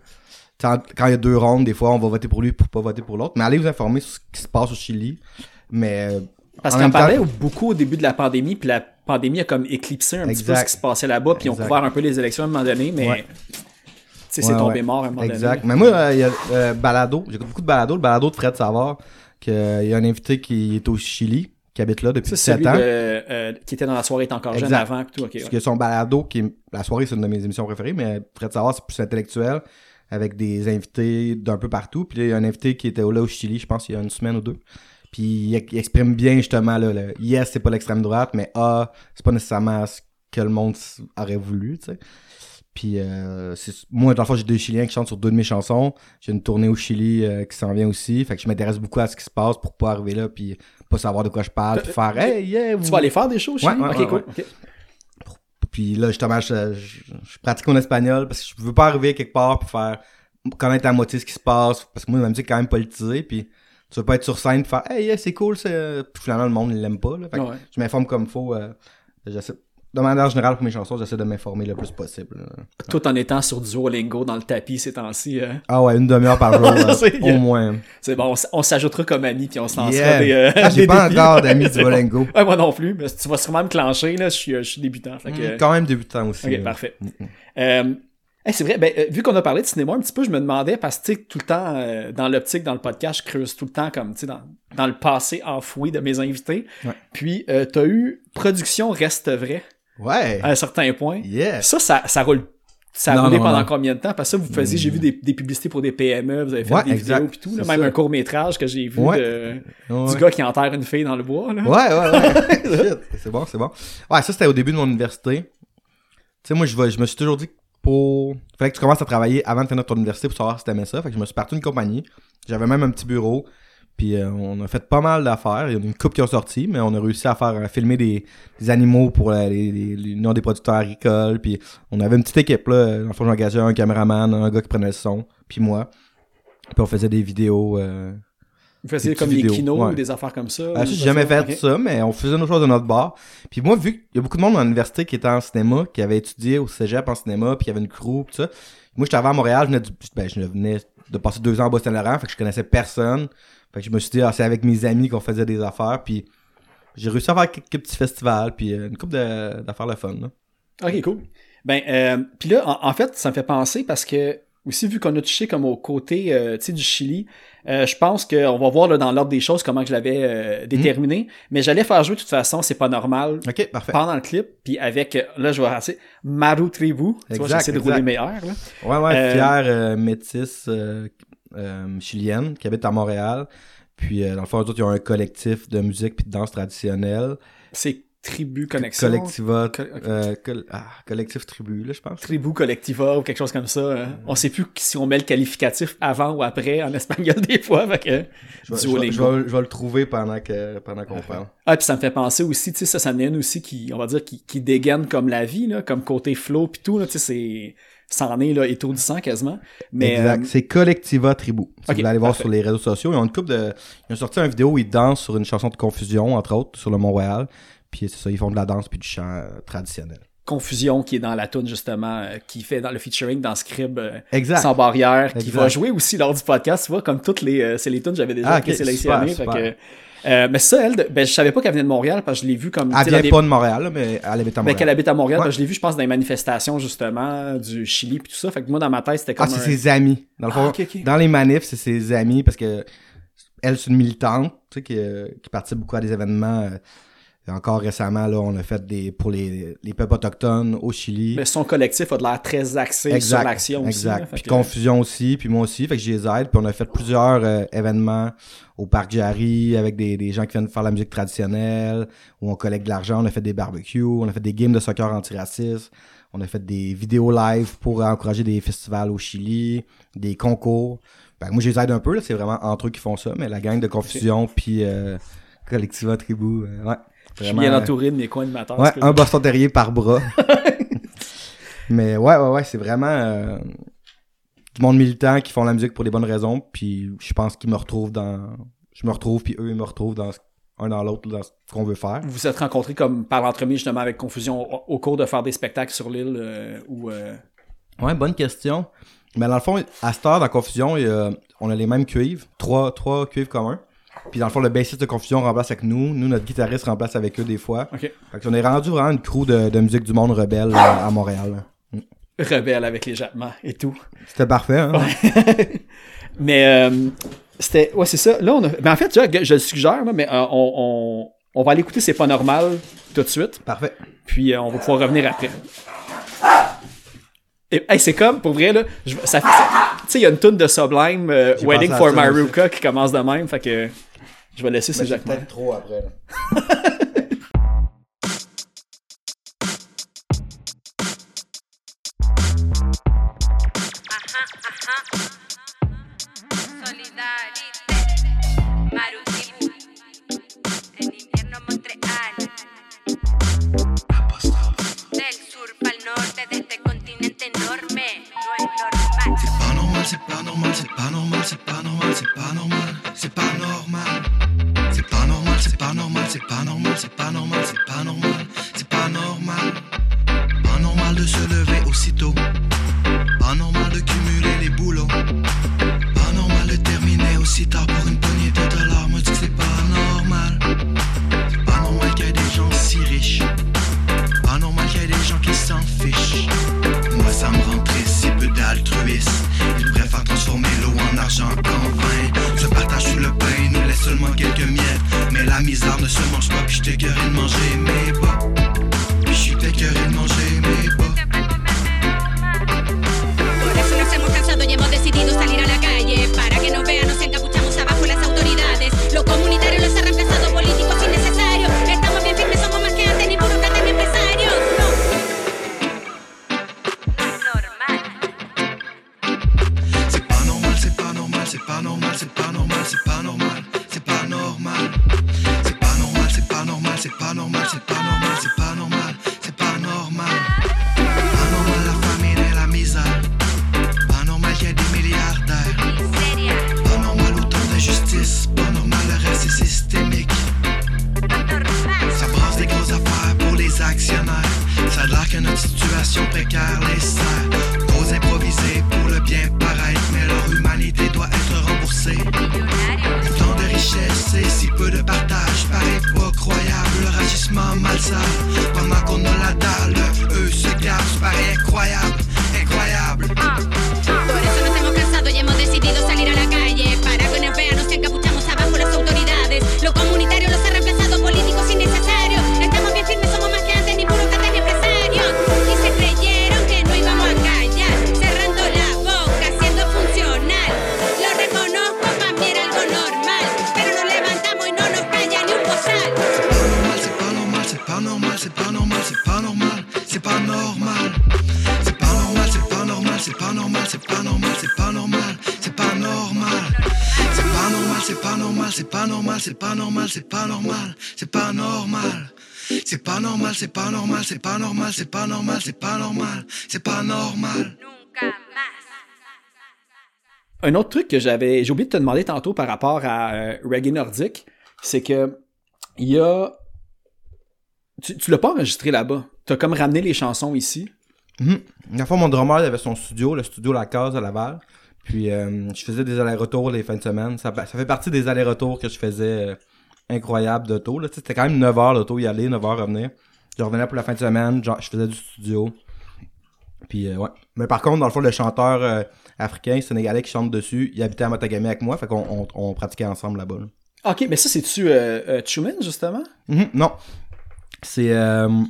Quand il y a deux rondes, des fois, on va voter pour lui pour pas voter pour l'autre. Mais allez vous informer sur ce qui se passe au Chili. Mais. euh, Parce qu'on parlait beaucoup au début de la pandémie, puis la pandémie a comme éclipsé un petit peu Exact. ce qui se passait là-bas, puis ils ont Exact. couvert un peu les élections à un moment donné, mais Ouais. c'est Ouais, tombé ouais. mort à un moment Exact. donné. Mais moi, euh, il y a euh, Balado. J'écoute beaucoup de Balado. Le Balado de Fred Savard, qu'il y a un invité qui est au Chili, qui habite là depuis Ça, 7 celui ans. de, euh, qui était dans la soirée est encore jeune Exact. avant, tout. Parce que son balado, qui est, la soirée, c'est une de mes émissions préférées, mais Fred Savard, c'est plus intellectuel, avec des invités d'un peu partout. Puis là, il y a un invité qui était là au Chili, je pense, il y a une semaine ou deux. Puis il, il exprime bien, justement, là, le yes, c'est pas l'extrême droite, mais ah, c'est pas nécessairement ce que le monde aurait voulu, tu sais. Puis euh, moi, dans le fond, j'ai deux Chiliens qui chantent sur deux de mes chansons. J'ai une tournée au Chili euh, qui s'en vient aussi. Fait que je m'intéresse beaucoup à ce qui se passe pour pas arriver là puis pas savoir de quoi je parle, puis faire Hey, yeah, Tu vous- vas aller faire des shows, Ouais, Chili? ouais, Ok, ouais, cool. Puis là, justement, je, je, je pratique mon espagnol parce que je veux pas arriver quelque part puis faire connaître à moitié ce qui se passe. Parce que moi, ma musique est quand même politisée. Puis tu veux pas être sur scène et faire Hey, yeah, c'est cool. c'est- Puis finalement, le monde, il l'aime pas. Là. Fait que Ouais. Je m'informe comme il faut euh, J'essaie, de manière générale, pour mes chansons, j'essaie de m'informer le plus possible. là. Tout en étant sur Duolingo dans le tapis ces temps-ci. euh, Ah ouais, une demi-heure par jour, euh, au moins. c'est bon, on s'ajoutera comme amis puis on se lancera Yeah. des, euh, Ah, j'ai des pas défis. encore d'amis bon. Duolingo. Ouais, moi non plus, mais tu vas sûrement me clencher, là, je suis, euh, je suis débutant. Fait que, Mm, Quand même débutant aussi. Ok, là. parfait. Euh, hey, c'est vrai, ben, euh, vu qu'on a parlé de cinéma un petit peu, je me demandais, parce que tu tout le temps, euh, dans l'optique, dans le podcast, je creuse tout le temps comme, tu sais, dans, dans le passé enfoui de mes invités. Ouais. Puis, euh, t'as eu Production Reste Vrai Ouais. à un certain point. Yeah. Ça, ça, ça roule. Ça a roulé pendant non. combien de temps? Parce que ça, vous faisiez, j'ai vu des, des publicités pour des PME, vous avez fait Ouais, des exact. vidéos puis tout, là, même ça. un court-métrage que j'ai vu Ouais. de, Ouais. du gars qui enterre une fille dans le bois, là. Ouais, ouais, ouais. C'est bon, c'est bon. Ouais, ça, c'était au début de mon université. Tu sais, moi, je, je me suis toujours dit que pour. Fallait que tu commences à travailler avant de finir ton université pour savoir si t'aimais ça. Fait que je me suis parti d'une compagnie. J'avais même un petit bureau. Puis euh, on a fait pas mal d'affaires. Il y a une coupe qui ont sorti, mais on a réussi à faire à filmer des, animaux pour euh, l'Union des producteurs agricoles. Puis on avait une petite équipe là. Dans le fond, engagé un caméraman, un gars qui prenait le son, puis moi. Puis on faisait des vidéos. euh, Vous faisiez comme des kinos ouais. ou des affaires comme ça. ça, j'ai jamais fait ça, mais on faisait nos choses de notre bar. Puis moi, vu qu'il y a beaucoup de monde à l'université qui était en cinéma, qui avait étudié au cégep en cinéma, puis il y avait une crew, tout ça. Moi, j'étais arrivé à Montréal, je venais, du- ben, je venais de passer deux ans à Boston-Laurent, fait que je connaissais personne. Fait que je me suis dit, ah, c'est avec mes amis qu'on faisait des affaires, puis j'ai réussi à faire quelques petits festivals, puis euh, une couple d'affaires le fun, là. Ok, cool. Ben, euh, puis là, en, en fait, ça me fait penser parce que, aussi, vu qu'on a touché comme au côté, euh, du Chili, euh, je pense qu'on va voir là, dans l'ordre des choses comment que je l'avais euh, déterminé, mais j'allais faire jouer de toute façon, c'est pas normal, Ok, parfait. pendant le clip, puis avec, là, je vais rater, Maru Tribu, tu vois, j'essaie de rouler mes airs, là. Ouais, ouais, euh, métisse chilienne qui habite à Montréal. Puis, dans le fond, eux autres, ils ont un collectif de musique puis de danse traditionnelle. C'est Tribu Connexion. Collectiva, Co- euh, col- ah, collectif tribu, là, je pense. Tribu Collectiva ou quelque chose comme ça. hein. On sait plus si on met le qualificatif avant ou après en espagnol des fois. Fait que, Je vais, je vais- je vais- je vais le trouver pendant que pendant qu'on parle. Ah, puis ça me fait penser aussi, tu sais, ça, ça aussi qui, on va dire, qui, qui dégaine comme la vie, là, comme côté flow puis tout, là, tu sais, c'est, ça en est, là, étourdissant quasiment. Mais, exact. euh, C'est Collectiva Tribu. Si ok, vous aller voir parfait. sur les réseaux sociaux, ils ont une coupe de. Ils ont sorti une vidéo où ils dansent sur une chanson de confusion, entre autres, sur le Mont-Royal. Puis c'est ça, ils font de la danse puis du chant euh, traditionnel. Confusion qui est dans la tune justement, euh, qui fait dans le featuring dans Scrib euh, Exact. sans barrière, qui va jouer aussi lors du podcast, tu vois, comme toutes les, euh, c'est les tunes que j'avais déjà Ah, ok, présélectionnées. super, fait super. que, euh, mais ça, elle, ben, je savais pas qu'elle venait de Montréal parce que je l'ai vu comme, Elle vient des- pas de Montréal, mais elle habite à Ben, Montréal. qu'elle habite à Montréal, Ouais. parce que je l'ai vu, je pense, dans les manifestations, justement, du Chili puis tout ça. Fait que moi, dans ma tête, c'était comme Ah, c'est un- ses amis. Dans le fond, Ah, dans les manifs, c'est ses amis parce que elle, c'est une militante, tu sais, qui, qui participe beaucoup à des événements. Encore récemment, là, on a fait des pour les, les peuples autochtones au Chili. Mais son collectif a de l'air très axé sur l'action aussi. exact. là. Fait Puis que- confusion aussi, puis moi aussi, fait que je les aide. Puis on a fait plusieurs euh, événements au parc Jarry avec des, des gens qui viennent faire la musique traditionnelle, où on collecte de l'argent, on a fait des barbecues, on a fait des games de soccer antiracistes, on a fait des vidéos live pour encourager des festivals au Chili, des concours. Ben, moi, je les aide un peu, là, c'est vraiment entre eux qui font ça, mais la gang de confusion, puis euh, Collectiva Tribu, euh, Je suis bien euh, entouré de mes co-animateurs. Ouais, un Boston Terrier par bras. Mais ouais, ouais, ouais, c'est vraiment euh, du monde militant qui font la musique pour les bonnes raisons. Puis je pense qu'ils me retrouvent dans. Je me retrouve, puis eux, ils me retrouvent dans ce- un dans l'autre, dans ce qu'on veut faire. Vous vous êtes rencontrés comme par l'entremise justement avec Confusion au, au cours de faire des spectacles sur l'île euh, ou euh, Ouais, bonne question. Mais dans le fond, à cette heure, dans Confusion, il y a- on a les mêmes cuivres, trois, trois cuivres communs. Puis dans le fond, le bassiste de Confusion remplace avec nous. Nous, notre guitariste remplace avec eux des fois. OK. Fait qu'on est rendu vraiment une crew de, de musique du monde rebelle euh, à Montréal. rebelle avec les jappements et tout. C'était parfait, hein? Mais euh, c'était. Ouais, c'est ça. Là, on a. Mais en fait, tu vois, je le suggère, là, mais euh, on, on, on va aller écouter C'est pas normal tout de suite. Parfait. Puis euh, on va pouvoir revenir après. Et, hey, c'est comme, pour vrai, là, je- ça Tu sais, il y a une tune de Sublime, euh, à for Maruka, qui commence de même, fait que je vais laisser ces jappements. trop après. Là. C'est pas normal, c'est pas normal. C'est pas normal, c'est pas normal, c'est pas normal, c'est pas normal, c'est pas normal, c'est pas normal, c'est pas normal, c'est pas normal. Un autre truc que j'avais, j'ai oublié de te demander tantôt par rapport à euh, reggae nordique, c'est que il y a, tu, tu l'as pas enregistré là-bas. T'as comme ramené les chansons ici. Mhm. La fois, mon drummer il avait son studio, le studio La Case à Laval. Puis euh, je faisais des allers-retours les fins de semaine. Ça, ça fait partie des allers-retours que je faisais euh, incroyables d'auto. C'était quand même 9 heures l'auto y aller, 9 heures revenir. Je revenais pour la fin de semaine, genre, je faisais du studio. Puis euh, ouais. Mais par contre, dans le fond, le chanteur euh, africain, sénégalais qui chante dessus, il habitait à Matagami avec moi, fait qu'on on, on pratiquait ensemble là-bas. là. Ok, mais ça c'est-tu euh, euh, justement? Mhm, non. C'est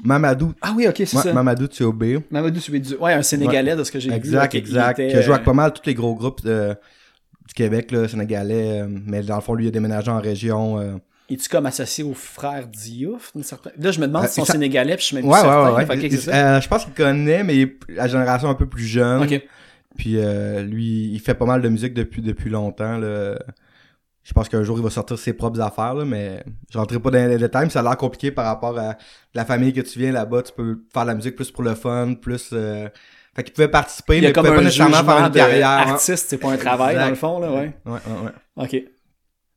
Mamadou. Ah oui, ok, c'est Ouais, ça. Mamadou Thiobé. Mamadou Soubedu. Ouais, un Sénégalais de ce que j'ai vu. Exact, exact. était, Qui a joué avec pas mal tous les gros groupes du Québec, là, sénégalais. mais dans le fond, lui, il a déménagé en région. Es-tu comme associé au frère Diouf d'une certaine... Là, je me demande Euh, s'ils sont ça- sénégalais, puis je suis même Ouais, plus ouais, certain. Euh, je pense qu'il connaît, mais il est la génération un peu plus jeune. Ok. Puis euh, lui, il fait pas mal de musique depuis, depuis longtemps. Là. Je pense qu'un jour, il va sortir ses propres affaires, là, mais je rentrerai pas dans les détails. mais Ça a l'air compliqué par rapport à la famille que tu viens là-bas. Tu peux faire de la musique plus pour le fun, plus... Euh... Fait qu'il pouvait participer, Il mais il pouvait pas nécessairement faire une carrière. hein. artiste, c'est pas un travail, dans le fond, là, ouais. Ouais, ouais, ouais. OK.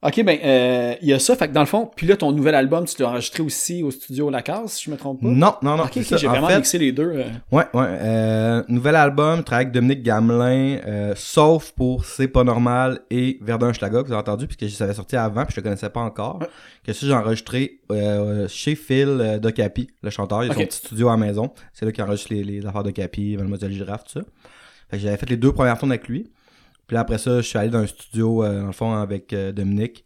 OK, ben, euh, il y a ça. Fait que dans le fond, puis là, ton nouvel album, tu l'as enregistré aussi au studio La Case, si je me trompe pas? Non, non, non. OK, c'est ok, ça. j'ai En vraiment fait, mixé les deux. euh. Ouais, ouais. Euh, nouvel album, travaille avec Dominique Gamelin, euh, sauf pour C'est pas normal et Verdun Schlaga, que vous avez entendu, puisque ça avait sorti avant, puis je le connaissais pas encore. Ouais. Que ça, j'ai enregistré euh, chez Phil Docapi, le chanteur. Il a son petit studio à la maison. C'est là qu'il enregistre les, les affaires de Capi, Mademoiselle Girafe, tout ça. Fait que j'avais fait les deux premières tournes avec lui. Puis là, après ça, je suis allé dans un studio, euh, dans le fond, avec euh, Dominique.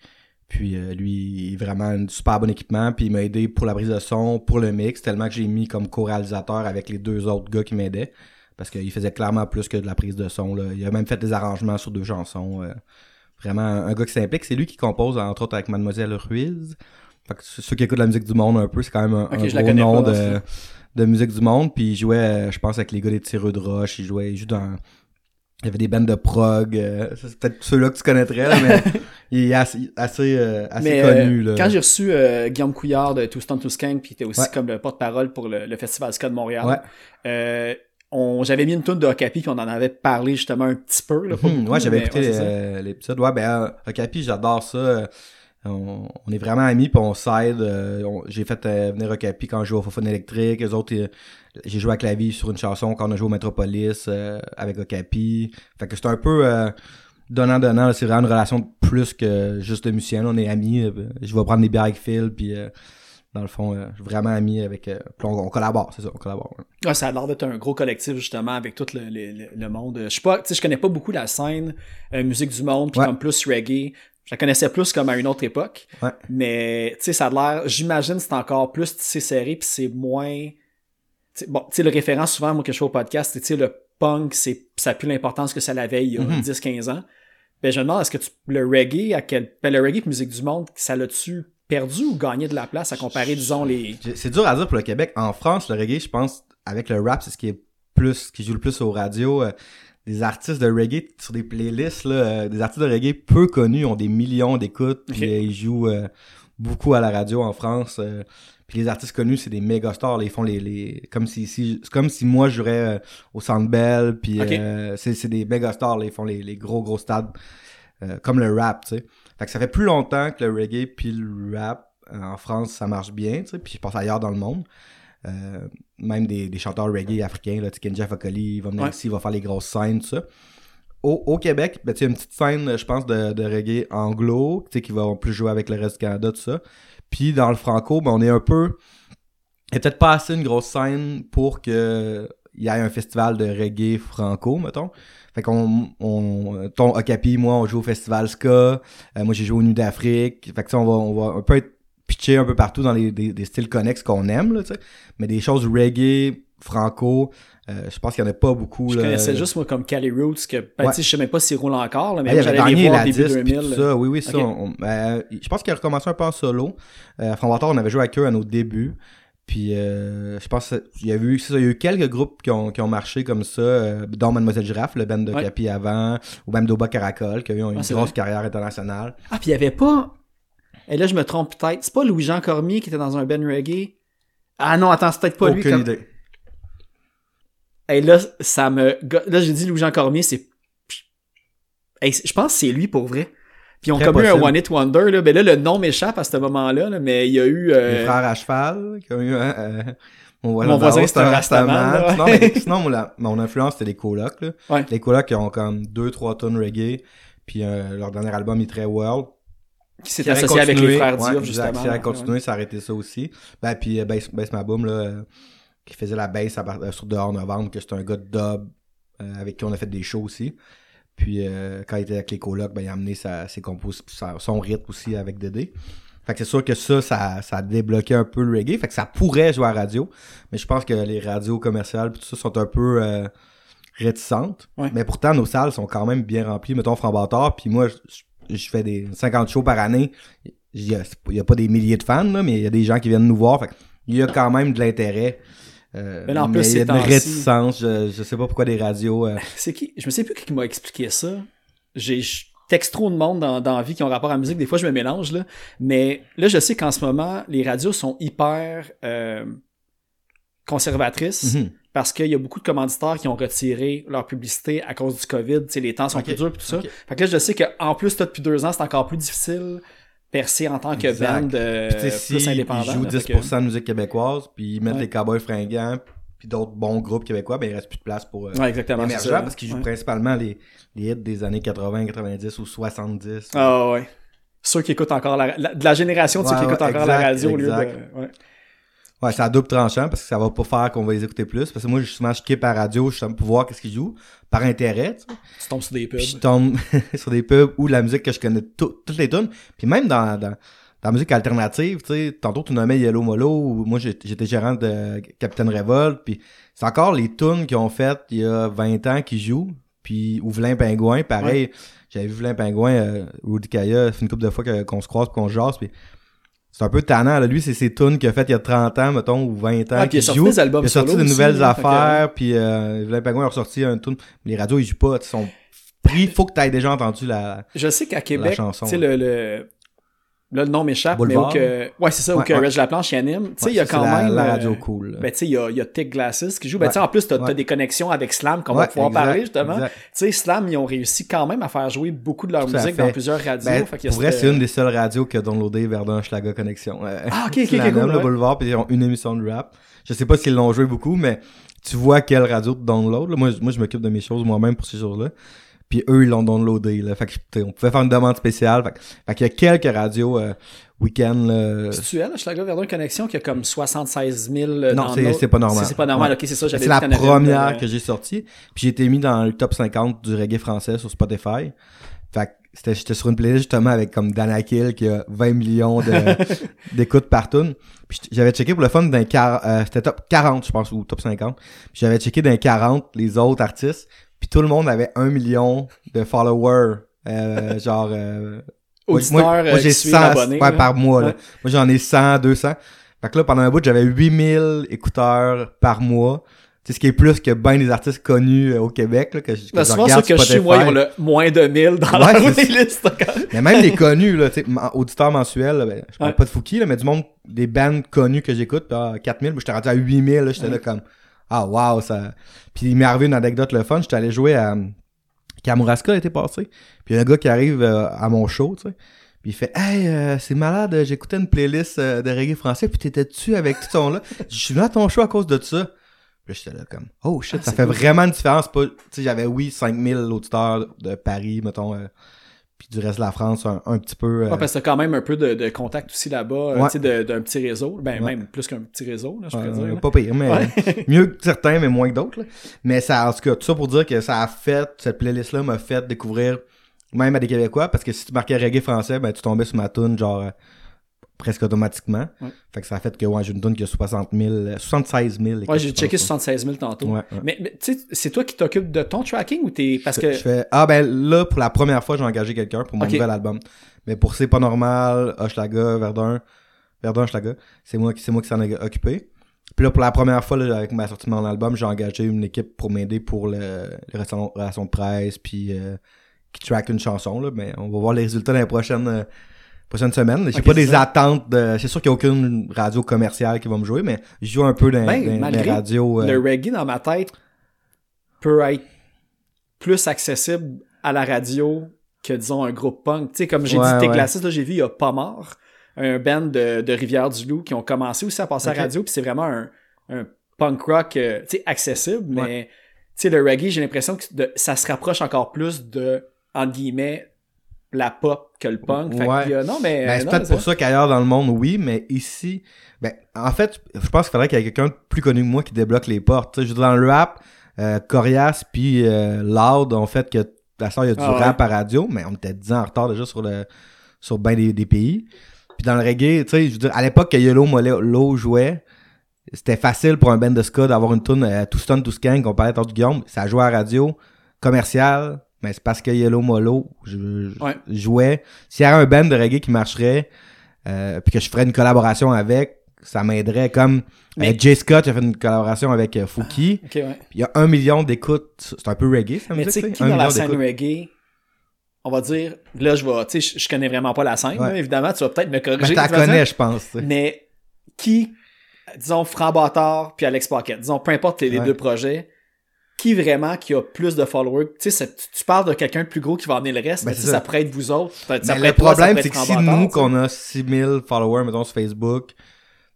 Puis euh, lui, il est vraiment un super bon équipement. Puis il m'a aidé pour la prise de son, pour le mix, tellement que j'ai mis comme co-réalisateur avec les deux autres gars qui m'aidaient. Parce qu'il faisait clairement plus que de la prise de son. Là. Il a même fait des arrangements sur deux chansons. euh. vraiment un, gars qui s'implique. C'est lui qui compose, entre autres, avec Mademoiselle Ruiz. Fait que ceux qui écoutent la musique du monde un peu, c'est quand même un, Ok, un je la gros nom de, de musique du monde. Puis il jouait, je pense, avec les gars des Tireux de Roche. Il jouait, il joue dans... Il y avait des bandes de prog. euh, c'est peut-être ceux-là que tu connaîtrais, là, mais il est assez, assez, euh, assez Mais connu. euh, là. quand j'ai reçu Guillaume Couillard de Two Stone to Skank, puis il était aussi Ouais. comme le porte-parole pour le, le Festival Ska de Montréal, Ouais. j'avais mis une tune de Okapi, puis on en avait parlé justement un petit peu. Là, Hmm, ouais, j'avais écouté l'épisode. Ouais, ben, Okapi, j'adore ça. On, on est vraiment amis, puis on s'aide. euh, J'ai fait euh, venir Okapi quand je jouais au Fofone électrique. Les autres, euh, j'ai joué à clavier sur une chanson quand on a joué au Metropolis euh, avec Okapi. Fait que c'est un peu donnant-donnant. C'est vraiment une relation de plus que juste de musicien. là. On est amis. Je vais prendre des bières avec Phil, puis dans le fond, euh, je suis vraiment ami avec... euh, puis on, on collabore, c'est ça, on collabore. ouais. Ouais, ça a l'air d'être un gros collectif justement avec tout le, le, le- le monde. Je sais pas, je connais pas beaucoup la scène euh, musique du monde, puis Ouais. comme plus reggae. Je la connaissais plus comme à une autre époque. Ouais. Mais, tu sais, ça a l'air, j'imagine, c'est encore plus tissé serré, puis c'est moins. t'sais, bon, tu sais, le référent souvent, moi, que je fais au podcast, c'est, tu sais, le punk, c'est, ça n'a plus l'importance que ça l'avait il y a Mhm. 10-15 ans. Ben, je me demande, est-ce que tu, le reggae, à quel, ben, le reggae musique du monde, ça l'a-tu perdu ou gagné de la place à comparer, disons, les. C'est dur à dire pour le Québec. En France, le reggae, je pense, avec le rap, c'est ce qui est plus, qui joue le plus aux radios. Des artistes de reggae sur des playlists, là, euh, des artistes de reggae peu connus ont des millions d'écoutes, puis euh, ils jouent euh, beaucoup à la radio en France. euh, puis les artistes connus, c'est des méga stars. là, ils font les, les comme si, si comme si moi je jouerais euh, au Centre Bell, puis euh, c'est c'est des méga stars. là, ils font les, les gros gros stades, euh, comme le rap, tu sais. Fait que ça fait plus longtemps que le reggae puis le rap euh, en France ça marche bien, tu sais. Puis je pense ailleurs dans le monde. Euh, même des, des chanteurs reggae africains, là, Kenja Fakoli, il va venir Ouais. ici, il va faire les grosses scènes, tout ça. Au, au Québec, ben, tu sais, une petite scène, je pense, de, de reggae anglo, tu sais, qui va plus jouer avec le reste du Canada, tout ça. Puis dans le franco, ben, on est un peu... Il y a peut-être pas assez une grosse scène pour que il y ait un festival de reggae franco, mettons. Fait qu'on, on, ton Okapi, moi, on joue au festival Ska. Euh, moi, j'ai joué au Nuit d'Afrique. Fait que ça, on va, on va un peu être pitché un peu partout dans les, des, des styles connexes qu'on aime, là, tu sais. Mais des choses reggae, franco, euh, je pense qu'il y en a pas beaucoup, Je là. connaissais juste, moi, comme Cali Roots, que, ben, Ouais. je sais même pas s'ils roulent encore, là, mais Ah, j'allais les voir la début disque puis 2000. tout ça. Oui, oui, ça. On- ben, je pense qu'il a recommencé un peu en solo. Euh, à on avait joué avec eux à nos débuts. Puis euh, je pense qu'il y a eu, ça, il y a eu quelques groupes qui ont, qui ont marché comme ça, euh, dont Mademoiselle Giraffe, le band de Ouais. Capi avant, ou même Doba Caracol, qui a eu une Ah, grosse vrai. carrière internationale. Ah, puis il y avait pas. Et là, je me trompe peut-être. C'est pas Louis-Jean Cormier qui était dans un Ben Reggae. Ah non, attends, c'est peut-être pas lui. Aucune comme- idée. Et là, ça me. Là, j'ai dit Louis-Jean Cormier, c'est. Hey, je pense que c'est lui pour vrai. Puis ils ont comme eu un possible. One It Wonder. Là. Ben là, le nom m'échappe à ce moment-là, là, mais il y a eu. euh, Les frères à cheval, qui ont eu euh, mon, Mon voisin, c'est un rastaman, là, Sinon, mais- mon, la- mon influence, c'était les colocs. Là. Ouais. Les colocs qui ont comme deux, trois tonnes reggae. Puis euh, leur dernier album, est très world. Qui s'est associé avec les frères ouais, Diop, justement. Qui Ouais, continué, ça a arrêté ça aussi. Ben, puis euh, Bass, Bass Ma Boom, là, euh, qui faisait la bass euh, sur Dehors Novembre, que c'est un gars de dub euh, avec qui on a fait des shows aussi. Puis euh, quand il était avec les colocs, ben, il a amené sa, ses compos, sa- son rythme aussi avec Dédé. Fait que c'est sûr que ça, ça, ça a débloqué un peu le reggae. Fait que ça pourrait jouer à la radio. Mais je pense que les radios commerciales tout ça sont un peu réticentes. Ouais. Mais pourtant, nos salles sont quand même bien remplies. Mettons Frambatard, puis moi, je, je- fais des 50 shows par année. Il y a, pas- a des milliers de fans, là, mais il y a des gens qui viennent nous voir. Fait il y a quand même de l'intérêt. Euh, Mais là, en plus, il y a temps-ci- réticence. Je, je sais pas pourquoi des radios. euh, C'est qui? Je me sais plus qui m'a expliqué ça. J'ai je texte trop de monde dans, dans la vie qui ont rapport à la musique. Des fois, je me mélange, là. Mais là, je sais qu'en ce moment, les radios sont hyper euh, conservatrices. mhm. Parce qu'il y a beaucoup de commanditaires qui ont retiré leur publicité à cause du COVID. Les temps sont plus durs et tout ça. Fait que là, je sais qu'en plus, toi, depuis deux ans, c'est encore plus difficile percer en tant que Exact. band euh, plus si indépendant. ils jouent là. Fait 10% de musique québécoise, puis ils mettent Ouais. les Cowboys fringants, puis d'autres bons groupes québécois, ben il reste plus de place pour euh, Ouais, exactement. ça. parce qu'ils jouent Ouais. principalement les, les hits des années 80, 90 ou 70. Ah ouais. Ceux qui écoutent encore la, la- de la génération de ceux qui écoutent encore la exact, radio au lieu de. Ouais. C'est à double tranchant, parce que ça va pas faire qu'on va les écouter plus. Parce que moi, justement, je kippe à la radio, je pour voir qu'est-ce qu'ils jouent, par intérêt, tu sais. Tu tombes sur des pubs. Puis je tombe sur des pubs ou de la musique que je connais tout- toutes les tunes. Puis même dans, dans, dans la musique alternative, tu sais, tantôt tu nommais Yellow Molo, ou moi j'étais gérant de Captain Revolt, puis c'est encore les tunes qu'ils ont faites il y a 20 ans qui jouent. Puis ou Vlain Pingouin, pareil. J'avais vu Vlain Pingouin, euh, Rudy Kaya, c'est une couple de fois qu'on se croise qu'on se jase, puis c'est un peu tannant. Là. Lui, c'est ses tunes qu'il a faites il y a 30 ans, mettons, ou 20 ans. Ah, puis il a sorti joue. des albums Il a sorti solo de aussi, nouvelles que- affaires, puis euh, Vlain Pingouin a ressorti un tune. Les radios, ils jouent pas. Ils sont pris. Faut que tu aies déjà entendu la. Je sais qu'à Québec, tu sais, le, le, là, le nom m'échappe, mais où que, ouais, c'est ça, où Ouais, que ouais. Reg Laplanche y anime. Tu sais, il y a quand la- même. La euh, radio cool. Ben, tu sais, il y a, il y a Tick Glasses qui joue. Ben, tu sais, en plus, t'as t'as des connexions avec Slam qu'on va pouvoir exact, parler, justement. Tu sais, Slam, ils ont réussi quand même à faire jouer beaucoup de leur musique fait. dans plusieurs radios. Ben, fait pour vrai, c'est une des seules radios qui a downloadé Verdun Schlager Connexion. Euh, Ah, ok, ok, ok, cool, le boulevard, puis ils ont une émission de rap. Je sais pas s'ils l'ont joué beaucoup, mais tu vois quelle radio tu download. là. Moi, je- moi, je m'occupe de mes choses moi-même pour ces choses-là. Puis eux, ils l'ont downloadé. Là. Fait que, on pouvait faire une demande spéciale. Fait, que- fait qu'il y a quelques radios euh, week-end. là. C'est-tu elle, Schlager Verdun Connexion, qui a comme 76 000 euh, Non, c'est- c'est pas normal. C'est pas normal, Ouais. ok, c'est ça, j'avais C'est la première euh, que j'ai sortie. Puis j'ai été mis dans le top 50 du reggae français sur Spotify. Fait que c'était j'étais sur une playlist justement avec comme Dana Kill qui a 20 millions d'écoutes par tune. Puis j'avais checké pour le fun d'un quar- euh, c'était top 40 je pense ou top 50. Puis j'avais checké d'un 40 les autres artistes, puis tout le monde avait un million de followers euh, genre euh, moi- Auditeurs moi, euh, moi, j'ai qui suivent 100 abonnés, ouais, par mois là. Ouais. Moi j'en ai 100, 200. Fait que là pendant un bout, j'avais 8000 écouteurs par mois. Tu sais ce qui est plus que ben des artistes connus euh, au Québec là, que, je- que Ben, je souvent, regarde ceux que je suis, moi, ils ont le moins de 1000 dans Ouais, leur même. Mais même les connus, là, tu sais, auditeurs mensuels, là, ben, je parle Ouais. pas de Fouki, là, mais du monde, des bands connus que j'écoute, puis, ah, 4000, moi, j'étais rendu à 8000, là, j'étais là comme, ah, wow, ça. Puis il m'est arrivé une anecdote le fun, j'étais allé jouer à Kamouraska l'été passé, puis il y a un gars qui arrive euh, à mon show, tu sais, puis il fait, hey, euh, c'est malade, j'écoutais une playlist euh, de reggae français, puis t'étais dessus avec tout son là. Je suis venu à ton show à cause de ça. Puis j'étais là comme, oh shit, ça c'est fait cool. vraiment une différence. Pas, tu sais, j'avais, oui, 5000 auditeurs de Paris, mettons, euh, puis du reste de la France, un, un petit peu. euh, Ouais, parce que t'as quand même un peu de, de contact aussi là-bas, euh, Ouais. tu sais, d'un petit réseau. Ben, Ouais. même plus qu'un petit réseau, là, je pourrais dire. là. pas pire, mais mieux que certains, mais moins que d'autres. Mais ça, en tout cas, tout ça pour dire que ça a fait, cette playlist-là m'a fait découvrir même à des Québécois, parce que si tu marquais reggae français, ben tu tombais sur ma tune genre euh, presque automatiquement. Ouais. Fait que ça a fait que ouais, j'ai une tune qui a 60 000, euh, 76 000. Ouais, j'ai checké je pense. 76 000 tantôt. Ouais, ouais. Mais, mais tu sais, c'est toi qui t'occupes de ton tracking ou t'es. Parce que. Je fais, ah ben là, pour la première fois, j'ai engagé quelqu'un pour mon nouvel album. Mais pour C'est pas normal, Hochelaga, Verdun, Verdun, Hochelaga, c'est moi qui, c'est moi qui s'en ai occupé. Puis là, pour la première fois, là, avec ma sortie de mon album, j'ai engagé une équipe pour m'aider pour le, les relations de presse, puis euh, qui track une chanson, là. Mais on va voir les résultats dans les prochaines, euh, prochaines semaines. J'ai pas des ça. attentes de, c'est sûr qu'il y a aucune radio commerciale qui va me jouer, mais je joue un peu dans, Ben, dans- les radios. euh, Le reggae, dans ma tête, peut être plus accessible à la radio que, disons, un groupe punk. Tu sais, comme j'ai Ouais, dit, T'es ouais. là, j'ai vu, il y a pas mort. Un band de, de Rivière-du-Loup qui ont commencé aussi à passer à la radio, puis c'est vraiment un, un punk rock, euh, accessible, mais, Ouais. tu sais, le reggae, j'ai l'impression que de- ça se rapproche encore plus de, entre guillemets, la pop que le punk. Fait Ouais. a- non, mais. Ben, c'est peut-être pour ça qu'ailleurs dans le monde, oui, mais ici, ben, en fait, je pense qu'il faudrait qu'il y ait quelqu'un plus connu que moi qui débloque les portes. Dans le rap, euh, Corias puis euh, Loud ont fait que la soeur, il y a du Ah ouais. rap à radio, mais on était 10 ans en retard déjà sur le sur ben des, des pays. Puis dans le reggae, tu sais, je veux dire, à l'époque que Yellow Molo jouait, c'était facile pour un band de ska d'avoir une tune euh, tout stun, tout skank, on parlait de du Guillaume, ça jouait à radio, commercial, mais c'est parce que Yellow Molo je, je- Ouais. jouait. S'il y avait un band de reggae qui marcherait, euh, puis que je ferais une collaboration avec, ça m'aiderait. Comme Mais- euh, Jay Scott a fait une collaboration avec euh, Fouki, ouais. puis il y a un million d'écoutes, c'est un peu reggae, ça me Mais dit, tu sais, tu sais, qui un dans la scène reggae, on va dire, là, je vais, tu sais, je- je connais vraiment pas la scène, Ouais. là, évidemment, tu vas peut-être me Ben, corriger. je la de toute façon. connais, je pense. tu. Mais qui, disons, Franc Bâtard puis Alex Pocket, disons, peu importe les Ouais. deux projets, qui vraiment qui a plus de followers? Tu sais, parles de quelqu'un de plus gros qui va emmener le reste, Ben, mais ça ça. pourrait être vous autres. Ça, ça le toi, problème, c'est que si nous, qu'on a 6000 followers, mettons, sur Facebook,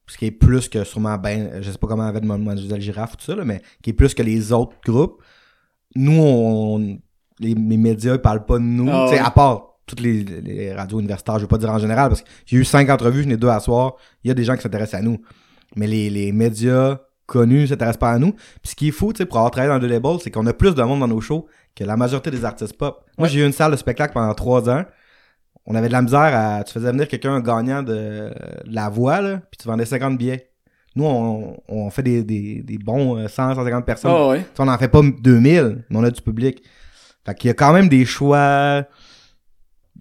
ce qui est plus que sûrement ben, je sais pas comment avec Mademoiselle Girafe, tout ça, là, mais qui est plus que les autres groupes, nous, on, les, les médias, ils parlent pas de nous, Ah tu sais, ouais. à part toutes les, les radios universitaires, je veux pas dire en général, parce que j'ai eu cinq entrevues, j'en ai deux à soir, il y a des gens qui s'intéressent à nous. Mais les, les médias connus s'intéressent pas à nous. Puis ce qui est fou, tu sais, pour avoir travaillé dans le label, c'est qu'on a plus de monde dans nos shows que la majorité des artistes pop. Moi, j'ai eu une salle de spectacle pendant trois ans. On avait de la misère à. Tu faisais venir quelqu'un gagnant de, de la voix, là, puis tu vendais 50 billets. Nous, on, on fait des, des, des bons euh, 100, 150 personnes. Ah ouais. Tu sais, on en fait pas 2000, mais on a du public. Fait qu'il y a quand même des choix.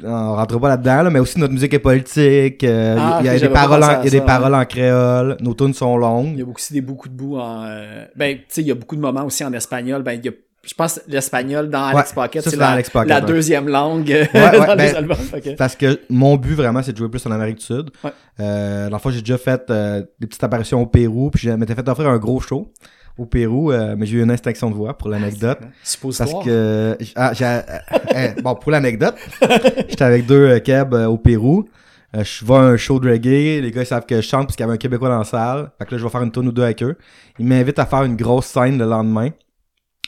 On rentre pas là-dedans, là, mais aussi notre musique est politique. euh, Ah, il y a, des paroles, en, y a des paroles en créole. Nos tunes sont Il y longues. a aussi des beaucoup de bouts en. euh, ben, tu sais, il y a beaucoup de moments aussi en espagnol. Ben, il y a, je pense que l'espagnol dans Alex Ouais, Pocket, c'est la, Alex Pocket, la ouais. deuxième langue euh, Ouais, dans les ben, albums. Fait que- Parce que mon but vraiment, c'est de jouer plus en Amérique du Sud. Ouais. Euh, le fond, j'ai déjà fait euh, des petites apparitions au Pérou, puis je m'étais fait offrir un gros show au Pérou, euh, mais j'ai eu une instinction de voix pour l'anecdote. Parce Suppositoire. que, ah, j'ai, euh, bon, pour l'anecdote, j'étais avec deux euh, euh, au Pérou. Je vais à un show de reggae, les gars ils savent que je chante parce qu'il y avait un Québécois dans la salle. Fait que là, je vais faire une tourne ou deux avec eux. Ils m'invitent à faire une grosse scène le lendemain.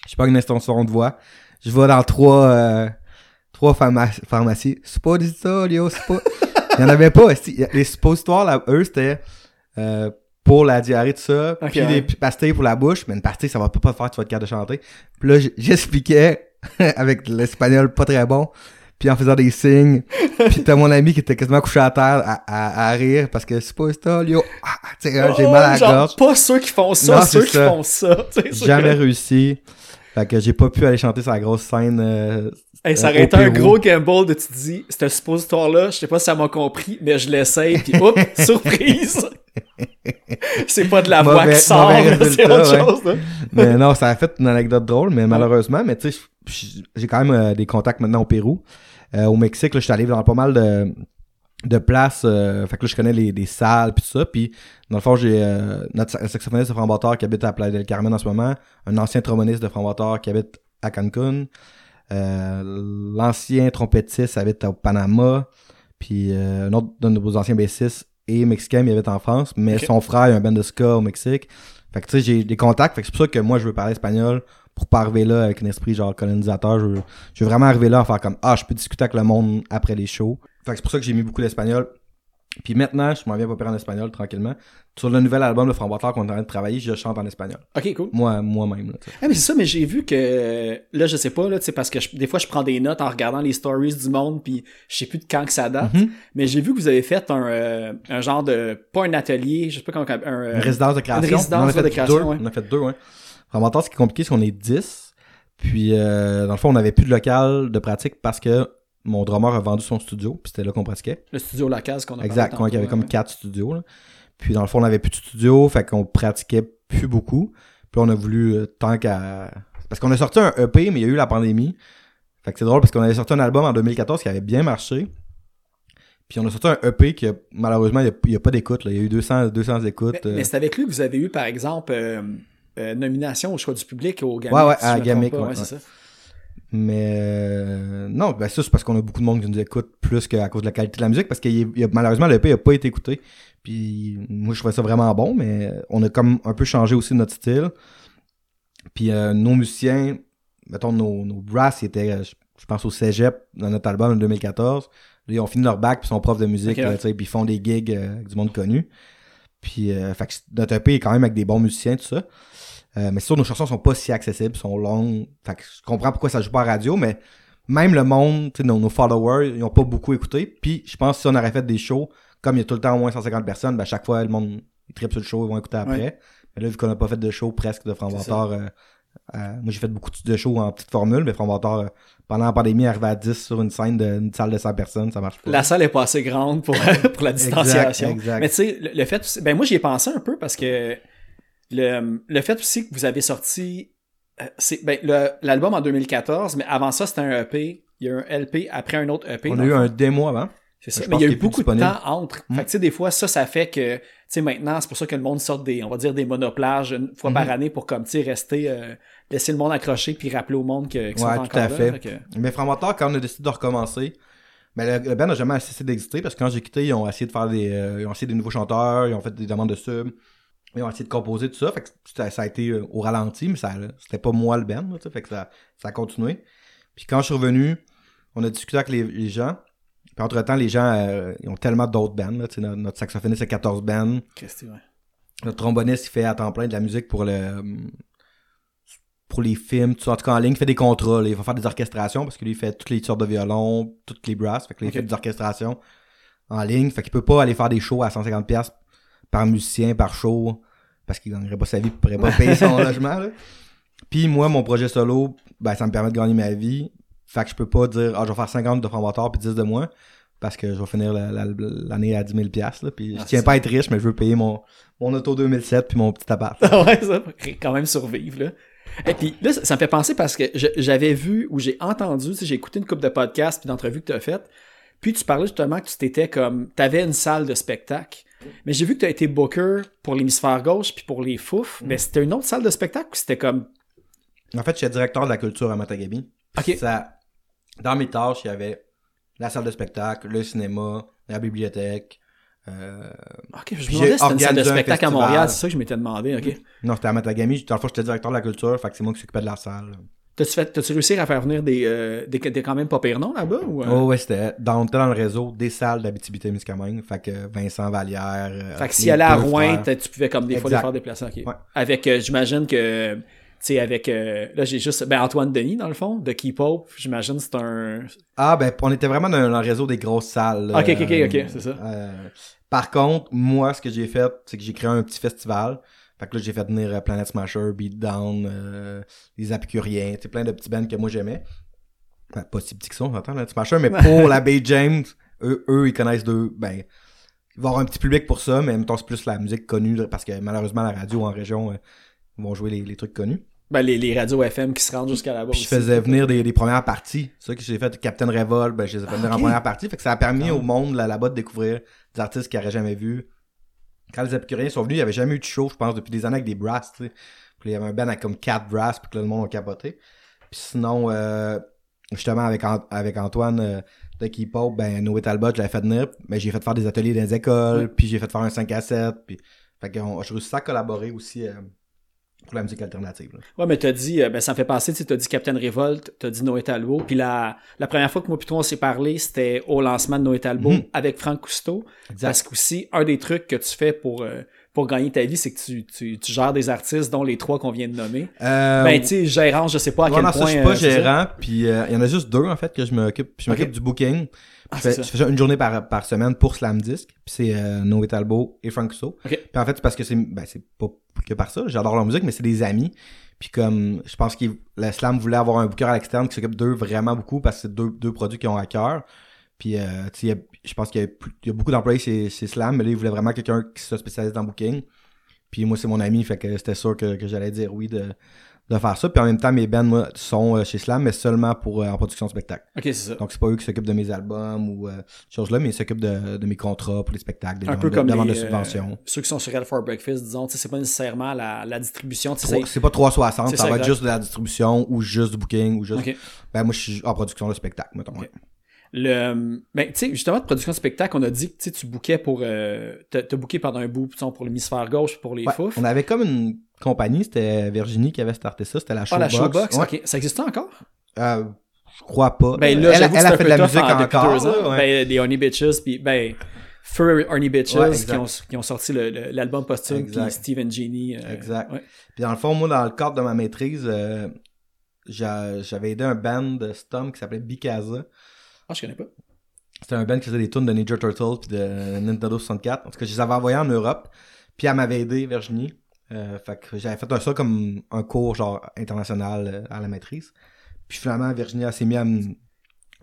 Je pas une extension de voix. Je vais dans trois, euh, trois pharma- pharmacies. Suppositorio, suppo... Il y en avait pas. Les suppositoires, là, eux, c'était euh, pour la diarrhée, tout ça. Ok, puis ouais. les pastilles pour la bouche. Mais une pastille, ça va pas pas te faire, tu vas être capable de chanter. Puis là, j'expliquais avec l'espagnol pas très bon. puis en faisant des signes. puis t'as mon ami qui était quasiment couché à terre à, à, à rire parce que c'est pas ça, yo. Ah, tu sais, j'ai Oh, mal à la genre, gorge. Pas ceux qui font ça, Non, ceux qui ça. font Jamais réussi. Fait que j'ai pas pu aller chanter sur la grosse scène. euh, Hey, ça euh, aurait au été un gros gamble de tu dis, ce suppositoire-là, je sais pas si ça m'a compris, mais je l'essaye, puis hop, surprise! c'est pas de la voix qui sort, c'est autre ouais. chose. là. mais non, ça a fait une anecdote drôle, mais malheureusement, mais tu sais, j'ai quand même euh, des contacts maintenant au Pérou. Euh, au Mexique, là, je suis allé dans pas mal de, de places. euh, fait que là, je connais les, des salles puis tout ça. Puis, dans le fond, j'ai notre sa- saxophoniste de Framboteur qui habite à Playa del Carmen en ce moment, un ancien tromboniste de Framboteur qui habite à Cancun, l'ancien trompettiste habite au Panama, puis euh, un autre de nos anciens bassistes et mexicain, mais il habite en France, mais son frère a un band de ska au Mexique. Fait que tu sais, j'ai des contacts, fait que c'est pour ça que moi je veux parler espagnol pour pas arriver là avec un esprit genre colonisateur. Je veux, je veux vraiment arriver là à faire comme Ah, je peux discuter avec le monde après les shows. Fait que c'est pour ça que j'ai mis beaucoup d'espagnol. Puis maintenant, je m'en viens pas en espagnol tranquillement. Sur le nouvel album de Framboteur qu'on est en train de travailler, je chante en espagnol. Ok, cool. Moi, moi-même. Ah, mais c'est ça, mais j'ai vu que, là, je sais pas, là, parce que je- des fois, je prends des notes en regardant les stories du monde, puis je sais plus de quand que ça date, Mhm. mais j'ai vu que vous avez fait un, euh, un genre de, pas un atelier, je sais pas comment, un, euh, Une résidence de création. une résidence On en a fait de création, deux. ouais. On a fait deux, ouais. Framboteur, ce qui est compliqué, c'est qu'on est 10. Puis, euh, dans le fond, on n'avait plus de local de pratique parce que mon drummer a vendu son studio, puis c'était là qu'on pratiquait. le studio La Case qu'on a Exact, quand il y avait comme quatre studios. là. Puis dans le fond, on n'avait plus de studio, fait qu'on pratiquait plus beaucoup. Puis on a voulu, euh, tant qu'à... Parce qu'on a sorti un EP, mais il y a eu la pandémie. Fait que c'est drôle parce qu'on avait sorti un album en 2014 qui avait bien marché. Puis on a sorti un EP qui, a- malheureusement, il n'y a, pas d'écoute. là. Il y a eu 200, 200 écoutes. Mais, euh. mais c'est avec lui que vous avez eu, par exemple, euh, nomination au choix du public au Gamic. Ouais, ouais, si à Gamic, pas, ouais, c'est ouais. ça. Mais euh, non, ben ça c'est parce qu'on a beaucoup de monde qui nous écoute plus qu'à cause de la qualité de la musique parce que y a- malheureusement le EP a pas été écouté. Puis moi je trouvais ça vraiment bon, mais on a comme un peu changé aussi notre style. Puis euh, nos musiciens, mettons nos, nos brass, ils étaient, euh, je je pense au Cégep dans notre album en 2014. Là, ils ont fini leur bac puis ils sont profs de musique, Ok, ouais. là, tu sais, puis ils font des gigs euh, avec du monde connu. Puis euh, fait que notre EP est quand même avec des bons musiciens tout ça. Euh, mais c'est sûr, nos chansons sont pas si accessibles, sont longues. Fait que je comprends pourquoi ça joue pas à radio, mais même le monde, nos, nos followers, ils ont pas beaucoup écouté. Puis je pense que si on aurait fait des shows, comme il y a tout le temps au moins 150 personnes, ben à chaque fois, le monde, ils tripe sur le show, ils vont écouter après. Ouais. Mais là, vu qu'on n'a pas fait de show presque de C'est Framboteur, euh, euh, moi j'ai fait beaucoup de shows en petite formule, mais Framboteur, euh, pendant la pandémie, arrivé à 10 sur une scène d'une salle de 100 personnes, ça marche pas. La salle est pas assez grande pour, pour la distanciation. exact. Mais tu sais, le, le fait ben moi j'y ai pensé un peu parce que le, le fait aussi que vous avez sorti euh, c'est ben, l'album en 2014, mais avant ça c'était un EP, il y a eu un LP après un autre EP. on a eu un démo avant. C'est ça. Mais il y a eu beaucoup de temps entre. Mm. Fait que, tu sais, des fois, ça, ça fait que, tu sais, maintenant, c'est pour ça que le monde sort des, on va dire, des monoplages une fois par année pour, comme, tu sais, rester, euh, laisser le monde accroché puis rappeler au monde que, sont Ouais, tout à là. fait. que- Mais Framboteur, quand on a décidé de recommencer, ben le, le band n'a jamais cessé d'exister parce que quand j'ai quitté, ils ont essayé de faire des. euh, ils ont essayé des nouveaux chanteurs, ils ont fait des demandes de sub, ils ont essayé de composer tout ça. Fait que ça, ça a été euh, au ralenti, mais ça c'était pas moi le band, là, fait que ça, ça a continué. Puis quand je suis revenu, on a discuté avec les, les gens. Puis entre-temps, les gens euh, ils ont tellement d'autres bands. Là, notre, notre saxophoniste a 14 bands. Qu'est-ce que c'est, ouais. Notre tromboniste, il fait à temps plein de la musique pour le pour les films, tout. En tout cas, en ligne, il fait des contrats. là. Il va faire des orchestrations parce que lui, il fait toutes les sortes de violons, toutes les brasses. Fait que là, il fait des orchestrations en ligne. Fait qu'il peut pas aller faire des shows à 150$ piastres par musicien, par show, parce qu'il gagnerait pas sa vie, il pourrait pas payer son logement. Là. Puis moi, mon projet solo, ben, ça me permet de gagner ma vie. Fait que je peux pas dire, ah, je vais faire 50 de Framboteur puis 10 de moi. Parce que je vais finir la- la- l'année à 10 000 piastres, là. Puis Ah, je tiens pas à être riche, mais je veux payer mon, mon auto 2007 puis mon petit appart. ouais, ça, quand même survivre, là. Et puis là, ça, ça me fait penser parce que j'avais vu ou j'ai entendu, j'ai écouté une couple de podcasts puis d'entrevues que tu as faites. Puis tu parlais justement que tu t'étais comme. Tu avais une salle de spectacle. Mais j'ai vu que tu as été booker pour l'hémisphère gauche puis pour les fouf. Mais c'était une autre salle de spectacle ou c'était comme. En fait, j'étais directeur de la culture à Matagabi. Ok. Ça, dans mes tâches, il y avait la salle de spectacle, le cinéma, la bibliothèque. euh, Ok, je me demandais si c'était une salle de spectacle à. Montréal. C'est ça que je m'étais demandé, ok. Non, c'était à Matagami. Dans le fond, j'étais directeur de la culture, fait que c'est moi qui s'occupais de la salle. T'as-tu fait- t'as-tu réussi à faire venir des, euh, des, des quand même pas pires noms là-bas? Ou, euh? Oh ouais, c'était dans, le réseau des salles d'Abitibi-Témiscamingue. Fait que Vincent Vallière. euh, Fait que s'il allait à Rouen, tu pouvais comme des fois les faire déplacer. Ouais. Avec, euh, j'imagine que sais, avec, euh, là, j'ai juste, ben, Antoine Denis, dans le fond, de Keep Hope, j'imagine, c'est un, Ah, ben, on était vraiment dans, dans le réseau des grosses salles. Ok, ok, ok, ok, c'est ça. par contre, moi, ce que j'ai fait, c'est que j'ai créé un petit festival. Fait que là, j'ai fait venir euh, Planet Smasher, Beatdown, euh, les Apicuriens, plein de petits bands que moi j'aimais. Ben, pas si petits que ça, on entend, Planet Smasher, mais pour la Bay James, eux, eux, ils connaissent deux, ben, il va y avoir un petit public pour ça, mais en même temps, c'est plus la musique connue, parce que malheureusement, la radio en région, euh, ils vont jouer les, les trucs connus. Ben, les, les radios FM qui se rendent jusqu'à là-bas. Je faisais venir des, des premières parties. Ça que j'ai fait Captain Revolt, ben je les ai fait venir en première partie. Fait que ça a permis Ah. au monde là, là-bas de découvrir des artistes qu'ils n'auraient jamais vus. Quand les Épicuriens sont venus, il n'y avait jamais eu de show, je pense, depuis des années avec des brass, tu sais. Puis il y avait un band avec comme 4 brass, puis que là, le monde a capoté. Puis sinon, euh, justement, avec, Ant- avec Antoine euh, de Keep Up, ben Noé Talbot, je l'avais fait venir. Mais j'ai fait faire des ateliers dans les écoles, puis j'ai fait faire un 5 à 7. Puis... Fait que on- je réussi à collaborer aussi euh, pour la musique alternative. là. Ouais, mais t'as dit, euh, ben, ça me fait penser, tu sais, t'as dit Captain Revolt, t'as dit Noé Talbot, puis la, la première fois que moi puis toi on s'est parlé, c'était au lancement de Noé Talbot Mhm. avec Franck Cousteau. Exact. Parce qu'aussi, un des trucs que tu fais pour, euh, pour gagner ta vie, c'est que tu, tu, tu gères des artistes, dont les trois qu'on vient de nommer. Euh, ben, tu sais, gérant, je sais pas à Ouais, quel non, point. ça, je suis pas euh, gérant, puis euh, il y en a juste deux, en fait, que je m'occupe. Je m'occupe du booking. Ah, je, fais, ça. je fais une journée par, par semaine pour Slam Disc. Puis c'est euh, Noé Talbot et Frank Rousseau. Puis en fait, c'est parce que c'est ben, c'est pas que par ça. J'adore leur musique, mais c'est des amis. Puis comme, je pense que le Slam voulait avoir un booker à l'externe qui s'occupe d'eux vraiment beaucoup parce que c'est deux, deux produits qui ont à cœur. Puis, euh, tu sais, il y a- je pense qu'il y, a y beaucoup d'employés chez, chez Slam, mais là, ils voulaient vraiment quelqu'un qui se spécialise dans booking. Puis moi, c'est mon ami, fait que c'était sûr que, que j'allais dire oui de, de faire ça. Puis en même temps, mes bands, moi, sont euh, chez Slam, mais seulement pour euh, en production de spectacle. Ok, c'est ça. Donc, c'est pas eux qui s'occupent de mes albums ou euh, choses là, mais ils s'occupent de, de mes contrats pour les spectacles, des un ventes peu de, comme de les, de euh, subventions. ceux qui sont sur Red for Breakfast, disons, c'est pas nécessairement la, la distribution, C'est pas 360, C'est ça, ça, va être juste de la distribution ou juste du booking ou juste. Ben, moi, je suis en production de spectacle, mettons. ouais. Le, ben, tu sais, justement, de production de spectacle, on a dit que tu bookais pour. Euh, t'as booké pendant un bout, pour l'hémisphère gauche, pour les Ouais, fouf. on avait comme une compagnie, c'était Virginie qui avait starté ça, c'était la Ah, Showbox. la Showbox, Ouais. ok. Ça existe encore? Euh, je crois pas. Ben là, elle, elle a fait de la musique en- encore. deux ans. là, ouais. Ben, les Honey Bitches, puis ben, Fur Honey Bitches Ouais, qui, ont, qui ont sorti l'album posthume, puis Steve and Genie. euh, Exact. Puis dans le fond, moi, dans le cadre de ma maîtrise, euh, j'a- j'avais aidé un band de Stom qui s'appelait Bikaza. Ah, je connais pas. C'était un band qui faisait des tunes de Ninja Turtles puis de Nintendo 64. En tout cas, je les avais envoyés en Europe. Puis elle m'avait aidé, Virginie. Euh, fait que j'avais fait un, ça comme un cours genre international euh, à la maîtrise. Puis finalement, Virginie s'est mis à me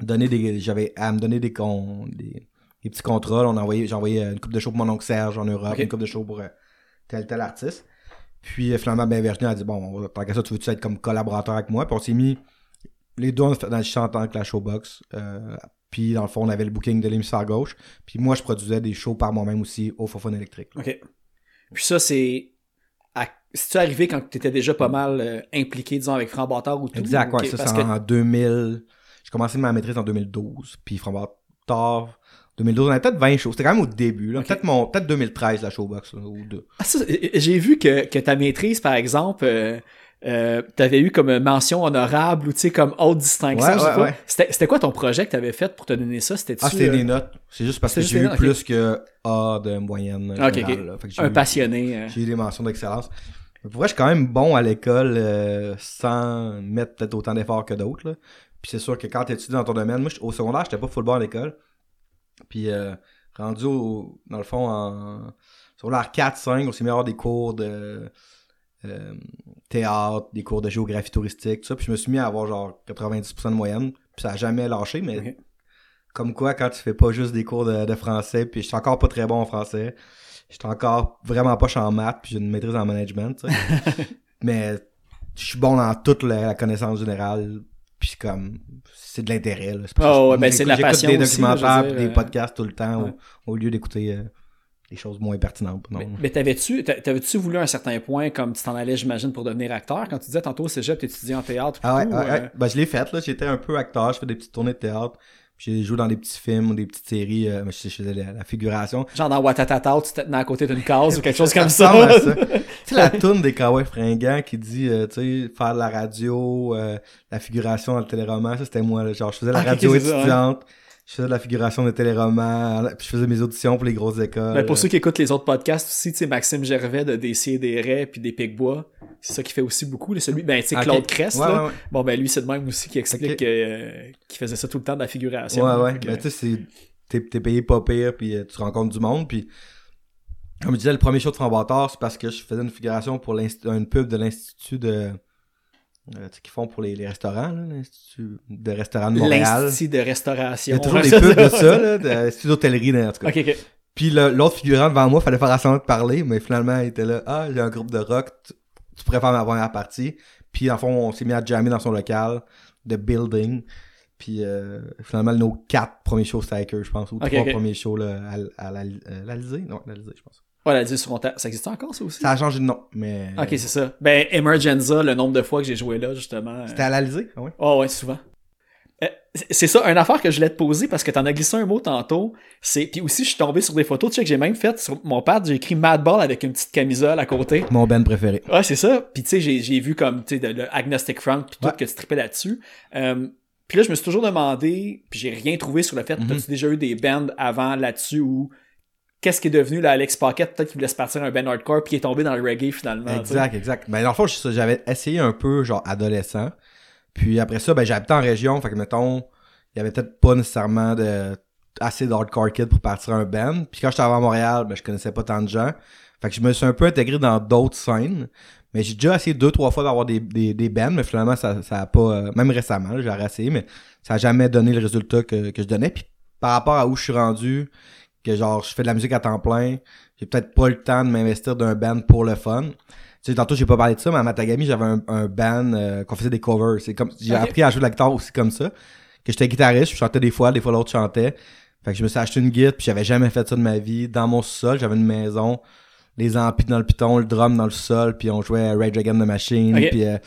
donner des. J'avais à me donner des, con, des, des petits contrats. On envoyé, j'ai envoyé euh, une coupe de show pour mon oncle Serge en Europe, une coupe de show pour euh, tel tel artiste. Puis finalement, ben, Virginie a dit Bon, tant qu'à ça, tu veux-tu être comme collaborateur avec moi? Puis on s'est mis les deux on a fait dans le chant en tant que la showbox. Euh, puis dans le fond, on avait le booking de l'hémisphère gauche. Puis moi, je produisais des shows par moi-même aussi au Fofone électrique. là. Ok. Puis ça, c'est. à- C'est-tu arrivé quand tu étais déjà pas mal euh, impliqué, disons, avec Franc Bâtard ou tout? Exact, ouais, ça c'est que- en 2000. J'ai commencé ma maîtrise en 2012. Puis Framboise 2012, on avait peut-être 20 shows. C'était quand même au début. là. Peut-être mon peut-être 2013 la showbox là, ou deux. Ah, ça, j'ai vu que, que ta maîtrise, par exemple, euh, euh, t'avais eu comme mention honorable ou tu sais comme haute distinction. Ouais, ouais, ouais. C'était, quoi ton projet que t'avais fait pour te donner ça? C'était Ah, c'était des notes. C'est juste parce que j'ai eu notes, plus que A de moyenne. Générale. Fait que un eu- passionné. euh. J'ai eu des mentions d'excellence. Mais Pour vrai, je suis quand même bon à l'école euh, sans mettre peut-être autant d'efforts que d'autres. Puis c'est sûr que quand tu étudies dans ton domaine, moi, au secondaire, j'étais pas full bon à l'école. Puis euh, rendu au, dans le fond, en secondaire 4-5, on s'est mis à avoir des cours de euh, théâtre, des cours de géographie touristique, tout ça. Puis je me suis mis à avoir genre 90% de moyenne. Puis ça a jamais lâché, mais comme quoi, quand tu fais pas juste des cours de, de français, puis je suis encore pas très bon en français, je suis encore vraiment pas en maths, puis j'ai une maîtrise en management, tu sais. mais je suis bon dans toute la, la connaissance générale, puis comme c'est de l'intérêt. là. C'est Oh, ouais, ben, c'est de la j'écoute passion des aussi, là, documentaires, des euh, podcasts tout le temps, ouais. au, au lieu d'écouter euh, des choses moins pertinentes. Non. Mais, mais t'avais-tu, t'a- t'avais-tu voulu à un certain point, comme tu t'en allais, j'imagine, pour devenir acteur? Quand tu disais tantôt au cégep, t'étudiais en théâtre. Ah ouais, tout, ouais, euh, ouais. Ben, je l'ai fait, là. J'étais un peu acteur, je fais des petites tournées de théâtre. J'ai joué dans des petits films ou des petites séries. euh, je, je faisais la, la figuration. Genre dans Watatata, tu te tenais à côté d'une case ou quelque chose comme Ça ça. tu sais, la toune des Kawaii fringants qui dit, euh, tu sais, faire de la radio, euh, la figuration dans le téléroman, ça c'était moi. là. Genre, je faisais la Ah, radio ça, ouais. Je faisais de la figuration de téléromans, puis je faisais mes auditions pour les grosses écoles. Ben, pour ceux qui écoutent les autres podcasts aussi, tu sais, Maxime Gervais de DC des Raies puis des Picbois, c'est ça qui fait aussi beaucoup. là. Celui, ben, tu sais. Claude Crest, Ouais, là. ouais, ouais. Bon, ben, lui, c'est de même aussi qui explique euh, qu'il faisait ça tout le temps de la figuration. Ouais, ouais. Mais tu sais, c'est- t'es, payé pas pire, puis euh, tu rencontres du monde, puis comme je disais, le premier show de Framboitard, c'est parce que je faisais une figuration pour une pub de l'Institut de... euh, qu'ils font pour les, les restaurants, l'Institut de restaurants de Montréal. L'Institut de restauration. Il y a toujours des pubs de ça. là, l'Institut d'hôtellerie, là, en tout cas. Ok, ok. Puis l'autre figurant devant moi, fallait faire semblant de parler, mais finalement, il était là. Ah, j'ai un groupe de rock, tu, tu pourrais faire ma première partie. Puis en fond, on s'est mis à jammer dans son local de building. Puis euh, finalement, nos quatre premiers shows, c'était avec eux, je pense. Ou trois premiers shows là, à, à la, euh, l'Alizé. Non, l'Alizé, je pense. Ouais, la disque sur Ça existe encore, ça aussi? Ça a changé de nom, mais... Ok, c'est ça. Ben, Emergenza, le nombre de fois que j'ai joué là, justement. C'était à l'Alizé? Ah oui? Oh ouais, souvent. Euh, c'est- ça, une affaire que je voulais te poser parce que t'en as glissé un mot tantôt. C'est puis aussi je suis tombé sur des photos, tu sais que j'ai même fait sur mon pad, j'ai écrit Madball avec une petite camisole à côté. Mon band préféré. Ouais, c'est ça. Puis tu sais, j'ai, vu comme tu sais le Agnostic Front puis tout Ouais. que tu tripais là-dessus. Euh, puis là, je me suis toujours demandé, puis j'ai rien trouvé sur le fait, Mhm. t'as-tu déjà eu des bands avant là-dessus ou qu'est-ce qui est devenu là, Alex Pocket, peut-être qu'il voulait se partir un band hardcore puis il est tombé dans le reggae finalement. Exact, exact. Ben, dans le fond, j'avais essayé un peu, genre, adolescent. Puis après ça, ben, j'habitais en région. Fait que, mettons, il y avait peut-être pas nécessairement de, assez d'hardcore kids pour partir un band. Puis quand j'étais à Montréal, ben, je connaissais pas tant de gens. Fait que je me suis un peu intégré dans d'autres scènes. Mais j'ai déjà essayé deux, trois fois d'avoir des, des, des bands, mais finalement, ça, ça a pas, euh, même récemment, j'ai essayé, mais ça a jamais donné le résultat que, que je donnais. Puis par rapport à où je suis rendu, que genre, je fais de la musique à temps plein, j'ai peut-être pas le temps de m'investir d'un band pour le fun. Tu sais, tantôt, j'ai pas parlé de ça, mais à Matagami, j'avais un, un band euh, qu'on faisait des covers. C'est comme, j'ai appris à jouer de la guitare aussi comme ça. Que j'étais guitariste, je chantais des fois, des fois l'autre chantait. Fait que je me suis acheté une guitare, puis j'avais jamais fait ça de ma vie. Dans mon sol, j'avais une maison, les amplis dans le piton, le drum dans le sol, puis on jouait à Rage Against the Machine, puis euh,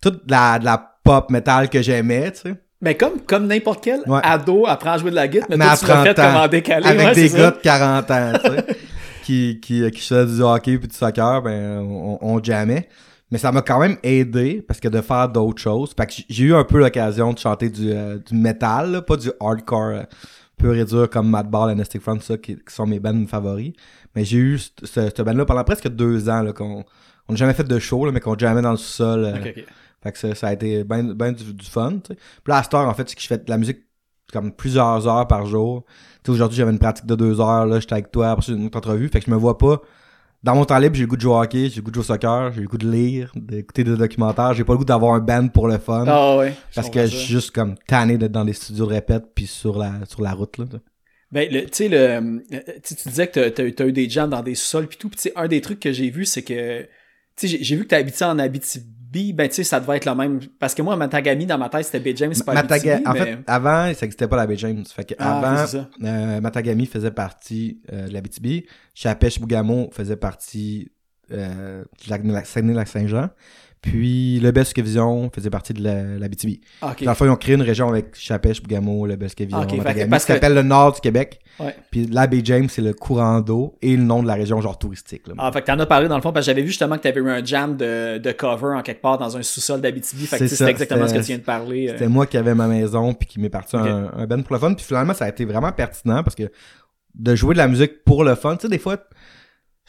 toute la, de la pop metal que j'aimais, tu sais. Mais comme, comme n'importe quel Ouais. ado apprend à jouer de la guitare, mais, Mais toi, tu l'as 30 fait comme en décalé. avec ouais, des gars ça. de 40 ans, tu sais, qui, qui, qui faisaient du hockey puis du soccer, ben, on, on jammait. Mais ça m'a quand même aidé parce que de faire d'autres choses. Fait que j'ai eu un peu l'occasion de chanter du, euh, du metal, là, pas du hardcore euh, pur et dur comme Madball et Nestic Front, ça, qui, qui sont mes bands favoris. Mais j'ai eu ce, ce, ce band-là pendant presque deux ans, là, qu'on on n'a jamais fait de show, là, mais qu'on jammait dans le sous-sol. euh. Fait que ça, ça a été ben, ben du, du fun, tu sais. Puis là, à cette heure, en fait, c'est que je fais de la musique comme plusieurs heures par jour. Tu aujourd'hui, j'avais une pratique de deux heures, là, j'étais avec toi, après une autre entrevue. Fait que je me vois pas. Dans mon temps libre, j'ai le goût de jouer au hockey, j'ai le goût de jouer au soccer, j'ai le goût de lire, d'écouter des documentaires. J'ai pas le goût d'avoir un band pour le fun. Ah ouais. parce que je suis juste comme tanné d'être dans des studios de répète puis sur la, sur la route, là. Ben, le- tu sais, le, tu sais, tu disais que t'as- eu des jams dans des sols puis tout. Puis, un des trucs que j'ai vu, c'est que, tu sais, j'ai- j'ai vu que t'as habité en Abitibi. Ben, tu sais, ça devait être le même. Parce que moi, Matagami, dans ma tête, c'était Bay James, pas Mataga- en fait, avant, ça existait pas la Baie James. Fait que Ah, avant, ça. euh, Matagami faisait partie euh, de l'Abitibi. Chapèche Bougamo faisait partie euh, lac- lac- Saguenay-Lac-Saint-Jean. Puis le Vision faisait partie de la- l'Abitibi. Ah, ok. Dans le fond, ils ont créé une région avec Chapèche, Bougamo, le Vision, Ah, ok, fait que- Matagami, parce que- s'appelle le nord du Québec. Ouais. Puis la baie James, c'est le courant d'eau et le nom de la région genre touristique. Là. Ah, fait que t'en as parlé dans le fond, parce que j'avais vu justement que t'avais eu un jam de, de cover en quelque part dans un sous-sol d'Abitibi. Fait que C'est exactement ce que tu viens de parler. euh. C'était moi qui avais ma maison puis qui m'est parti un, un band pour le fun. Puis finalement, ça a été vraiment pertinent parce que de jouer de la musique pour le fun, tu sais, des fois,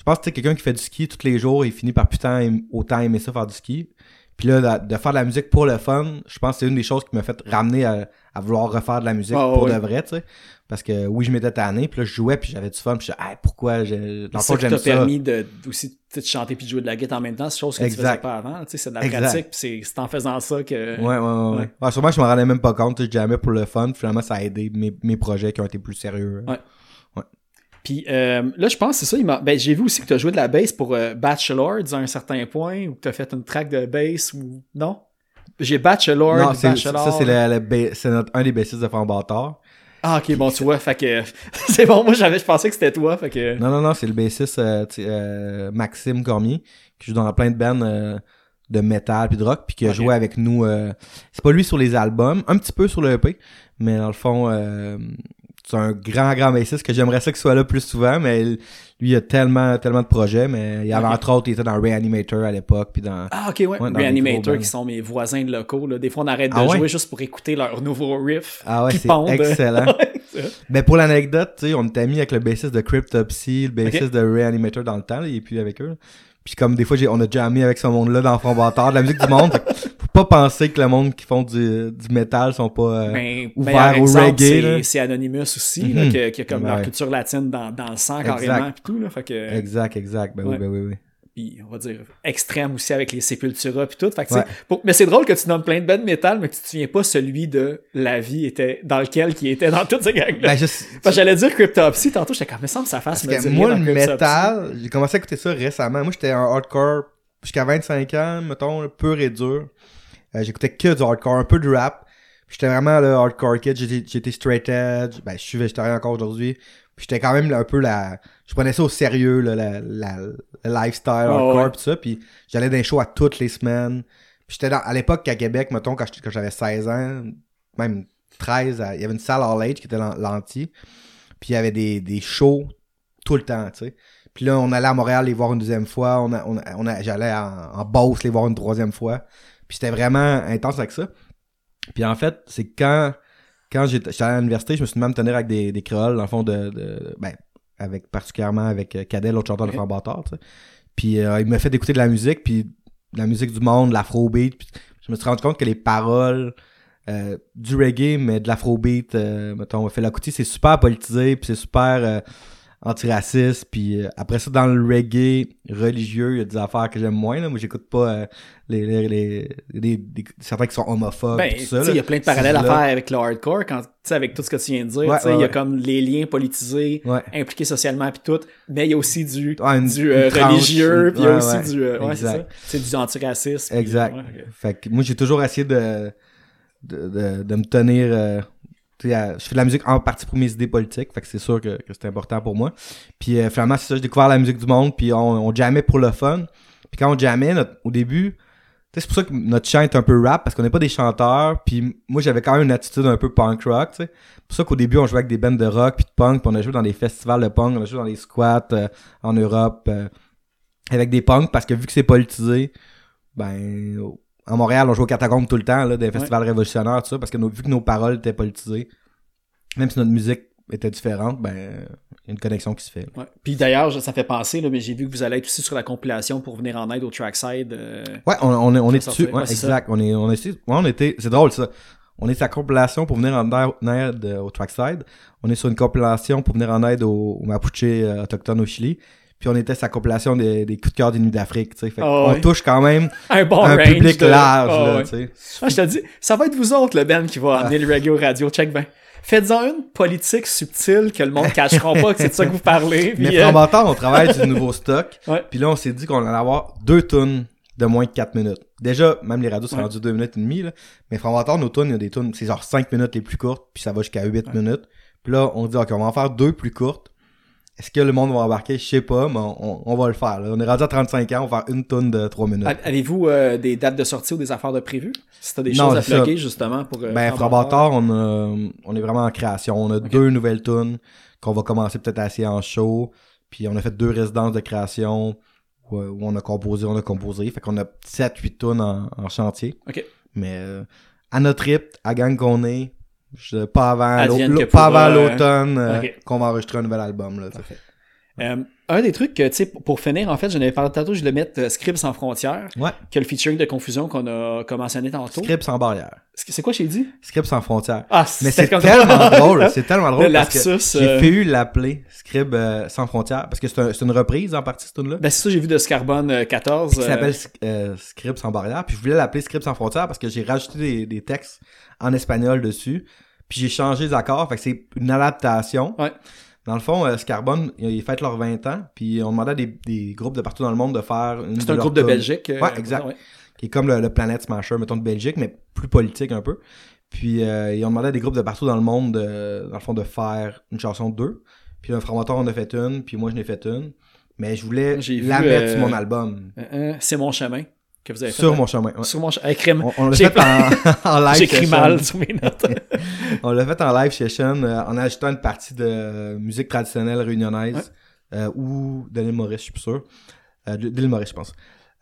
je pense que quelqu'un qui fait du ski tous les jours, il finit par putain autant aimer ça faire du ski. Puis là, de, de faire de la musique pour le fun, je pense que c'est une des choses qui m'a fait ramener à, à vouloir refaire de la musique Ah, pour ouais. de vrai, tu sais. Parce que oui, je m'étais tanné, puis là, je jouais, puis j'avais du fun, puis je disais, hey, pourquoi j'ai... Dans ça t'a permis de, aussi de chanter puis de jouer de la guitare en même temps, c'est chose que tu faisais pas avant. Tu sais, c'est de la Exact. pratique, puis c'est- en faisant ça que. Ouais, ouais, ouais. ouais. Ouais, sûrement, je m'en rendais même pas compte, je jamais pour le fun. Finalement, ça a aidé mes, mes projets qui ont été plus sérieux. Ouais. Puis euh, là, je pense que c'est ça. il m'a- Ben, j'ai vu aussi que tu as joué de la bass pour euh, Bachelor à un certain point, ou que tu as fait une track de bass, ou non? J'ai Bachelor, Non, c'est, Bachelor. ça, c'est, ba- c'est notre, un des bassistes de Bâtard. Ah, ok, bon, tu vois, fait que c'est bon. Moi, j'avais, je pensais que c'était toi, fait que. Non, non, non, c'est le bassiste euh, euh, Maxime Cormier, qui joue dans plein de bands euh, de métal puis de rock, puis qui a joué avec nous. euh, c'est pas lui sur les albums, un petit peu sur le EP, mais dans le fond, euh, c'est un grand, grand bassiste que j'aimerais ça qu'il soit là plus souvent, mais lui, il a tellement, tellement de projets, mais il y avait entre autres, il était dans Reanimator à l'époque, puis dans... Ah, ok, ouais. Reanimator, qui sont mes voisins de locaux. Là. Des fois, on arrête de Ah ouais? jouer juste pour écouter leur nouveau riff. Ah ouais, c'est excellent. Mais pour l'anecdote, tu sais, on était amis avec le bassiste de Cryptopsy, le bassiste de Reanimator dans le temps, là, il est plus avec eux. là. Puis comme des fois, j'ai, on a ami avec ce monde-là dans Front Bâtard, de la musique du monde. Faut pas penser que le monde qui font du, du métal sont pas euh, Ben, ouverts au reggae. c'est- Anonymous aussi, Mhm. là, qui, a- qui a comme leur culture latine dans, dans le sang Exact. carrément, pis tout, là. Fait que, Exact, exact. Ben Ouais. oui, ben oui, oui. Puis on va dire extrême aussi avec les Sepultura puis tout. Fait que, tu sais, Ouais. pour- mais c'est drôle que tu nommes plein de bands métal, mais que tu te souviens pas celui de La Vie était dans lequel qui était dans toutes ces gangs Ben, je, Parce que j'allais dire Cryptopsy, tantôt j'étais comme, mais semble que ça fasse me moi, le métal, j'ai commencé à écouter ça récemment. Moi, j'étais un hardcore jusqu'à 25 ans, mettons, là, pur et dur. Euh, J'écoutais que du hardcore, un peu de rap. J'étais vraiment le hardcore kid. J'étais j'étais straight edge. Ben, je suis végétarien encore aujourd'hui. Puis j'étais quand même un peu la... Je prenais ça au sérieux, là, la, la, le lifestyle hardcore ouais. pis ça. Puis j'allais dans les shows à toutes les semaines. Puis j'étais dans... À l'époque, à Québec, mettons, quand j'avais 16 ans, même 13, à- il y avait une salle All Age qui était l'an- l'anti. Puis il y avait des, des shows tout le temps, tu sais. Puis là, on allait à Montréal les voir une deuxième fois. On a, on a, on a- j'allais en, en Beauce les voir une troisième fois. Puis c'était vraiment intense avec ça. Puis en fait, c'est quand, quand j'étais j'étais à l'université, je me suis même tenir avec des, des créoles, dans le fond, de, de- ben, avec, particulièrement avec euh, Cadet, l'autre chanteur de. Franc Bâtard, tu sais. Puis euh, il m'a fait écouter de la musique, puis de la musique du monde, de l'afrobeat. Je me suis rendu compte que les paroles euh, du reggae, mais de l'afrobeat, euh, mettons, Fela Kuti, c'est super politisé, puis c'est super antiraciste. Puis euh, après ça, dans le reggae religieux, il y a des affaires que j'aime moins. Là. Moi, j'écoute pas euh, les, les, les, certains qui sont homophobes. Ben, tout ça, il y a plein de parallèles à faire avec le hardcore, quand, tu sais, avec tout ce que tu viens de dire. Ouais, tu sais, il ouais, y a ouais. comme les liens politisés, impliqués socialement puis tout, mais il y a aussi du, une- du euh, religieux, puis il y a aussi du... c'est du antiracisme. Exact. Fait que moi, j'ai toujours essayé de, de, de, de me tenir. Je fais de la musique en partie pour mes idées politiques, fait que c'est sûr que, que c'est important pour moi. Puis euh, finalement, c'est ça, j'ai découvert la musique du monde, puis on, on jammait pour le fun. Puis quand on jammait, au début, c'est pour ça que notre chant est un peu rap, parce qu'on n'est pas des chanteurs. Puis moi, j'avais quand même une attitude un peu punk rock, tu sais. C'est pour ça qu'au début, on jouait avec des bands de rock puis de punk, puis on a joué dans des festivals de punk, on a joué dans des squats euh, en Europe euh, avec des punks, parce que vu que c'est politisé, ben à Montréal, on joue au catacombe tout le temps, là, des festivals révolutionnaires, tout ça, parce que nos- vu que nos paroles étaient politisées, même si notre musique était différente, ben, il y a une connexion qui se fait. Ouais. Puis d'ailleurs, ça fait penser, là, mais j'ai vu que vous allez être aussi sur la compilation pour venir en aide au trackside. euh, Ouais, on, on est, on est dessus, ouais, exact. On est, on est, on était, c'est drôle ça. On est sa compilation pour venir en aide- euh, au trackside. On est sur une compilation pour venir en aide aux, aux Mapuche euh, autochtones au Chili. Puis on était sa compilation des, des coups de cœur des nuits d'Afrique, tu sais. Ah ouais. touche quand même un bon un range public de- large, Ah là, ouais. tu sais. Ah, je te dis, ça va être vous autres, le band, qui va amener le reggae radio. Check ben. Faites-en une politique subtile que le monde ne cachera pas que c'est de ça que vous parlez. Mais euh, Frambantar, on travaille du nouveau stock. Ouais. Puis là, on s'est dit qu'on allait avoir deux tunes de moins de 4 minutes. Déjà, même les radios sont Ouais. rendus 2 minutes et demie, là. Mais Frambantar, nos tunes, il y a des tunes, c'est genre 5 minutes les plus courtes, puis ça va jusqu'à 8 minutes. Puis là, on dit, OK, on va en faire deux plus courtes. Est-ce que le monde va embarquer? Je sais pas, mais on, on va le faire. là. On est rendu à 35 ans, on va faire une tune de 3 minutes. Avez-vous euh, des dates de sortie ou des affaires de prévues? Si t'as des Non, choses à plugger, justement, pour... euh, Ben. Frambantar, on, on est vraiment en création. On a deux nouvelles tunes qu'on va commencer peut-être à essayer en show. Puis on a fait deux résidences de création où, où on a composé, on a composé. Fait qu'on a 7-8 tunes en, en chantier. OK. Mais euh, à notre rythme, à gang qu'on est, je- pas avant pas avant euh, l'automne euh, qu'on va enregistrer un nouvel album. Là. Euh, un des trucs que, tu sais, pour finir, en fait, je n'avais parlé tantôt, je voulais mettre euh, sans frontières, Ouais. que le featuring de confusion qu'on a, qu'on mentionné tantôt. Script sans barrière. C'est quoi j'ai dit? Script sans frontières. Ah, Mais c'est tellement drôle, c'est tellement drôle Le parce que lapsus, j'ai failli l'appeler Scribe euh, sans frontières parce que c'est un- c'est une reprise en partie cette tune là Ben, c'est ça, j'ai vu de Scarbone euh, 14. qui s'appelle Scribe sans barrière. Puis je voulais l'appeler Scribe sans frontières parce que j'ai rajouté des, des textes en espagnol dessus. Puis j'ai changé les accords, fait que c'est une adaptation. Ouais. Dans le fond, euh, Scarbone, ils fêtent leurs 20 ans, puis on demandait à des, des groupes de partout dans le monde de faire une C'est un groupe de. Belgique. euh, Ouais, exact. ouais. Qui est comme le, le Planet Smasher, mettons, de Belgique, mais plus politique un peu. Puis euh, ils ont demandé à des groupes de partout dans le monde, de, dans le fond, de faire une chanson de deux. Puis un formateur en a fait une, puis moi j'en ai fait une. Mais je voulais la vu, mettre euh, sur mon album. Euh, euh, c'est mon chemin que vous avez fait. Sur mon chemin. ouais. Sur mon chemin. On, on l'a fait en, en live J'écris mal sur mes notes. On l'a fait en live session euh, en ajoutant une partie de euh, musique traditionnelle réunionnaise Ouais. euh, ou de l'île Maurice, je suis plus sûr. Euh, de de l'île Maurice, je pense.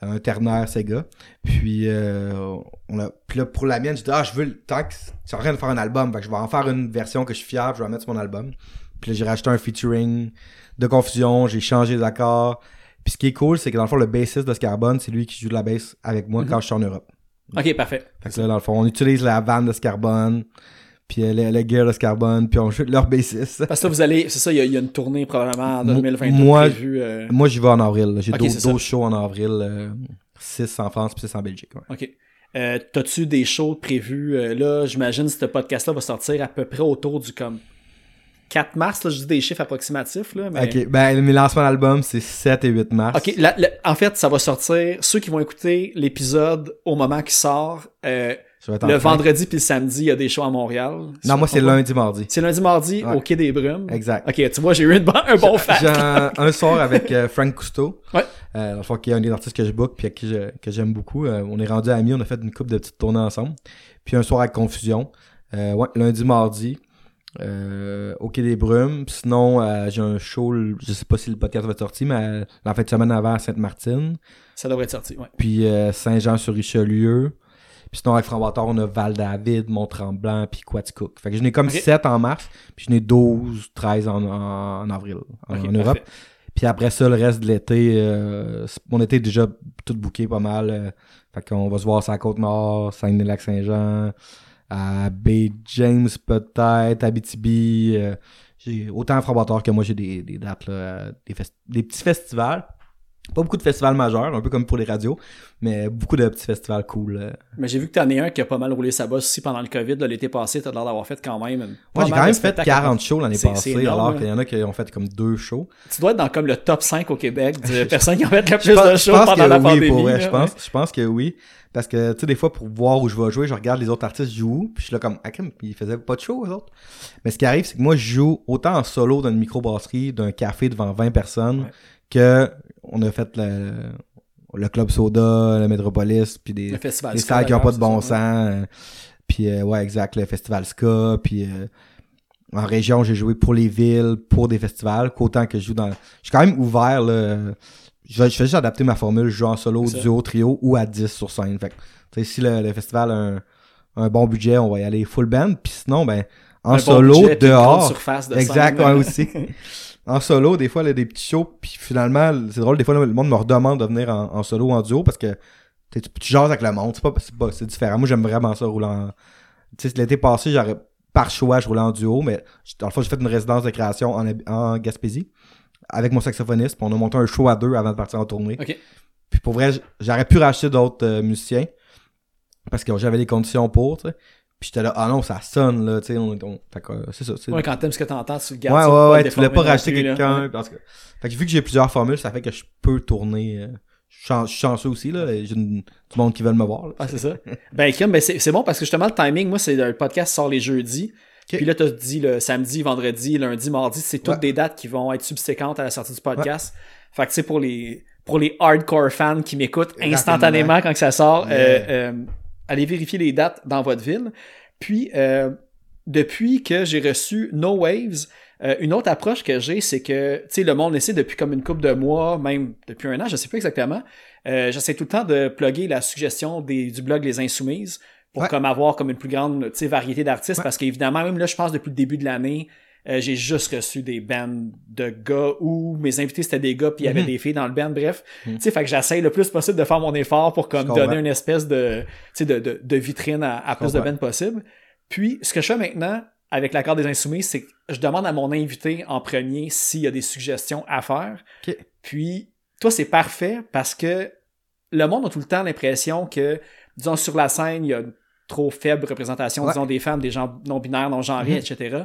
un ternaire Sega. Puis, euh, on a, puis là, pour la mienne, j'ai dit, ah, je veux, le- tant que c'est en train de faire un album, fait que je vais en faire une version que je suis fier, puis je vais la mettre sur mon album. Puis là, j'ai rajouté un featuring de confusion, j'ai changé les accords. Puis ce qui est cool, c'est que dans le fond, le bassiste de Scarbone, c'est lui qui joue de la bass avec moi quand je suis en Europe. Ok, parfait. Fait que là, dans le fond, on utilise la vanne de Scarbone, puis euh, le, le gear de Scarbone, puis on joue leur bassiste. Parce que là, vous allez, c'est ça, il y, a- il y a une tournée probablement en Mo- 2022 moi, prévue. euh, Moi, j'y vais en avril. J'ai Ok, 12, c'est ça. 12 shows en avril, 6 en France, puis 6 en Belgique. ouais. OK. Euh, T'as-tu des shows prévus? euh, là, j'imagine que ce podcast-là va sortir à peu près autour du comme 4 mars. Là, je dis des chiffres approximatifs. Là, mais... Ok, ben mes lancements d'album, c'est 7 et 8 mars. OK, la- la- en fait, ça va sortir. Ceux qui vont écouter l'épisode au moment qu'il sort, euh, le train. vendredi puis le samedi, il y a des shows à Montréal. Non, moi, c'est lundi, mardi. C'est lundi, mardi Ouais. au Quai des Brumes. Exact. OK, tu vois, j'ai eu une bon- un bon J'ai fact. un, un soir avec euh, Frank Cousteau. Ouais. Euh, dans le fond, qui est un des artistes que je book puis qui je- que j'aime beaucoup. Euh, on est rendu amis, on a fait une couple de petites tournées ensemble. Puis un soir avec Confusion. Ouais, lundi, mardi. Euh, au Quai des Brumes. Sinon, euh, j'ai un show, je sais pas si le podcast va être sorti, mais la fin de semaine avant à Sainte-Martine. Ça devrait être sorti, ouais. Puis euh, Saint-Jean-sur-Richelieu. Puis sinon, avec Framboiteur, on a Val-David, Mont-Tremblant, puis Quaticook. Fait que je n'ai comme Ok. 7 en mars, puis je n'ai 12, 13 en, en, en avril, en, Europe. Puis après ça, le reste de l'été, euh, été est déjà tout booké pas mal. fait qu'on va se voir sur la Côte-Nord, Saguenay-Lac-Saint-Jean, à Bay James peut-être, Abitibi. euh, j'ai autant Framboiteur que moi, j'ai des, des dates, là, euh, des petits festivals. Pas beaucoup de festivals majeurs, un peu comme pour les radios, mais beaucoup de petits festivals cool. euh. Mais j'ai vu que t'en es un qui a pas mal roulé sa bosse aussi pendant le COVID. L'été passé, t'as l'air d'avoir fait quand même. Moi, j'ai quand même fait spectacles. 40 shows l'année passée, alors qu'il y en a qui ont fait comme deux shows. Tu dois être dans comme le top 5 au Québec de personnes qui ont fait le plus pense, de shows pendant la oui, pandémie. pour vrai, là, je pense, je pense que oui. Parce que, tu sais, des fois, pour voir où je vais jouer, je regarde les autres artistes jouer, puis je suis là comme, ah, ils faisaient pas de show, eux autres. Mais ce qui arrive, c'est que moi, je joue autant en solo dans une microbrasserie, d'un café devant 20 personnes, Ouais. que on a fait le, le Club Soda, le Metropolis, puis des, des salles qui ont pas de bon sens. euh, Puis, euh, ouais, exact, le Festival Ska, puis... euh, en région, j'ai joué pour les villes, pour des festivals, qu'autant que je joue dans... Je suis quand même ouvert, là. Je vais, juste adapter ma formule, je joue en solo, duo, trio ou à 10 sur scène. Fait que, si le, le festival a un, un bon budget, on va y aller full band. Puis sinon, ben, en Un bon solo, budget, une dehors... surface de exact, scène. ouais, aussi. en solo, des fois, il y a des petits shows, puis finalement, c'est drôle, des fois, le monde me redemande de venir en, en solo ou en duo parce que tu, tu, jases avec le monde, c'est pas, c'est pas, c'est différent. Moi, j'aime vraiment ça, rouler en... Tu sais, l'été passé, j'aurais, par choix, je roulais en duo, mais dans le fond, j'ai fait une résidence de création en, en Gaspésie avec mon saxophoniste, puis on a monté un show à deux avant de partir en tournée. Puis pour vrai, j'aurais pu racheter d'autres euh, musiciens parce que j'avais les conditions pour, tu sais. Puis j'étais là, ah non, ça sonne, là, tu sais. On, on- euh, c'est ça. Ouais, quand t'aimes ce que t'entends, tu le Ouais, gardes. ouais, ouais, le tu voulais pas racheter quelqu'un. Ouais. Parce que... Fait que vu que j'ai plusieurs formules, ça fait que je peux tourner. euh, Je suis chanceux aussi, là. J'ai du monde qui veulent me voir. là. Ah, c'est ça. Ben, Kim, ben, c'est bon parce que justement, le timing, moi, c'est le podcast sort les jeudis. Ok. Puis là, t'as dit le samedi, vendredi, lundi, mardi, c'est toutes Ouais. des dates qui vont être subséquentes à la sortie du podcast. Fait que, tu sais, pour les, pour les hardcore fans qui m'écoutent instantanément quand que ça sort, Yeah. euh, euh, allez vérifier les dates dans votre ville. Puis, euh, depuis que j'ai reçu No Waves, euh, une autre approche que j'ai, c'est que, tu sais, le monde essaie depuis comme une couple de mois, même depuis un an, je sais pas exactement, euh, j'essaie tout le temps de plugger la suggestion des, du blog Les Insoumises pour Ouais. comme avoir comme une plus grande, variété d'artistes, parce qu'évidemment, même là, je pense depuis le début de l'année, euh, j'ai juste reçu des bands de gars où mes invités c'était des gars puis il y avait Mhm. des filles dans le band bref. Tu sais fait que j'essaye le plus possible de faire mon effort pour comme donner une espèce de tu sais de, de, de vitrine à, à plus de bands possible. Puis ce que je fais maintenant avec l'accord des insoumis c'est que je demande à mon invité en premier s'il y a des suggestions à faire. Puis toi c'est parfait parce que le monde a tout le temps l'impression que disons sur la scène il y a une trop faible représentation Ouais. disons des femmes des gens non binaires non genrés Mhm. etc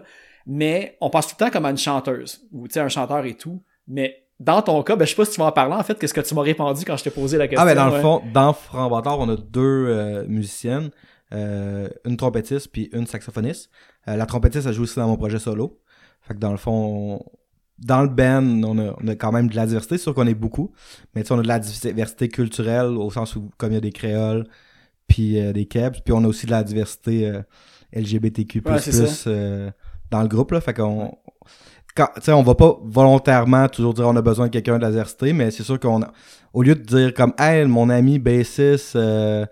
mais on pense tout le temps comme à une chanteuse ou tu sais un chanteur et tout mais dans ton cas, ben, je sais pas si tu vas en parler en fait, qu'est-ce que tu m'as répondu quand je t'ai posé la question. Ah, ben, dans ouais. le fond, dans Framboiteur, on a deux euh, musiciennes, euh, une trompettiste puis une saxophoniste. Euh, la trompettiste, elle joue aussi dans mon projet solo. Fait que dans le fond, on- dans le band, on a, on a quand même de la diversité, c'est sûr qu'on est beaucoup, mais tu sais, on a de la diversité culturelle au sens où, comme il y a des créoles, puis euh, des kebs, puis on a aussi de la diversité euh, LGBTQ+, Ouais, euh, dans le groupe, là. Fait qu'on... quand, tu sais, on va pas volontairement toujours dire on a besoin de quelqu'un de la diversité, mais c'est sûr qu'on a, au lieu de dire comme, hey, mon ami bassiste, euh,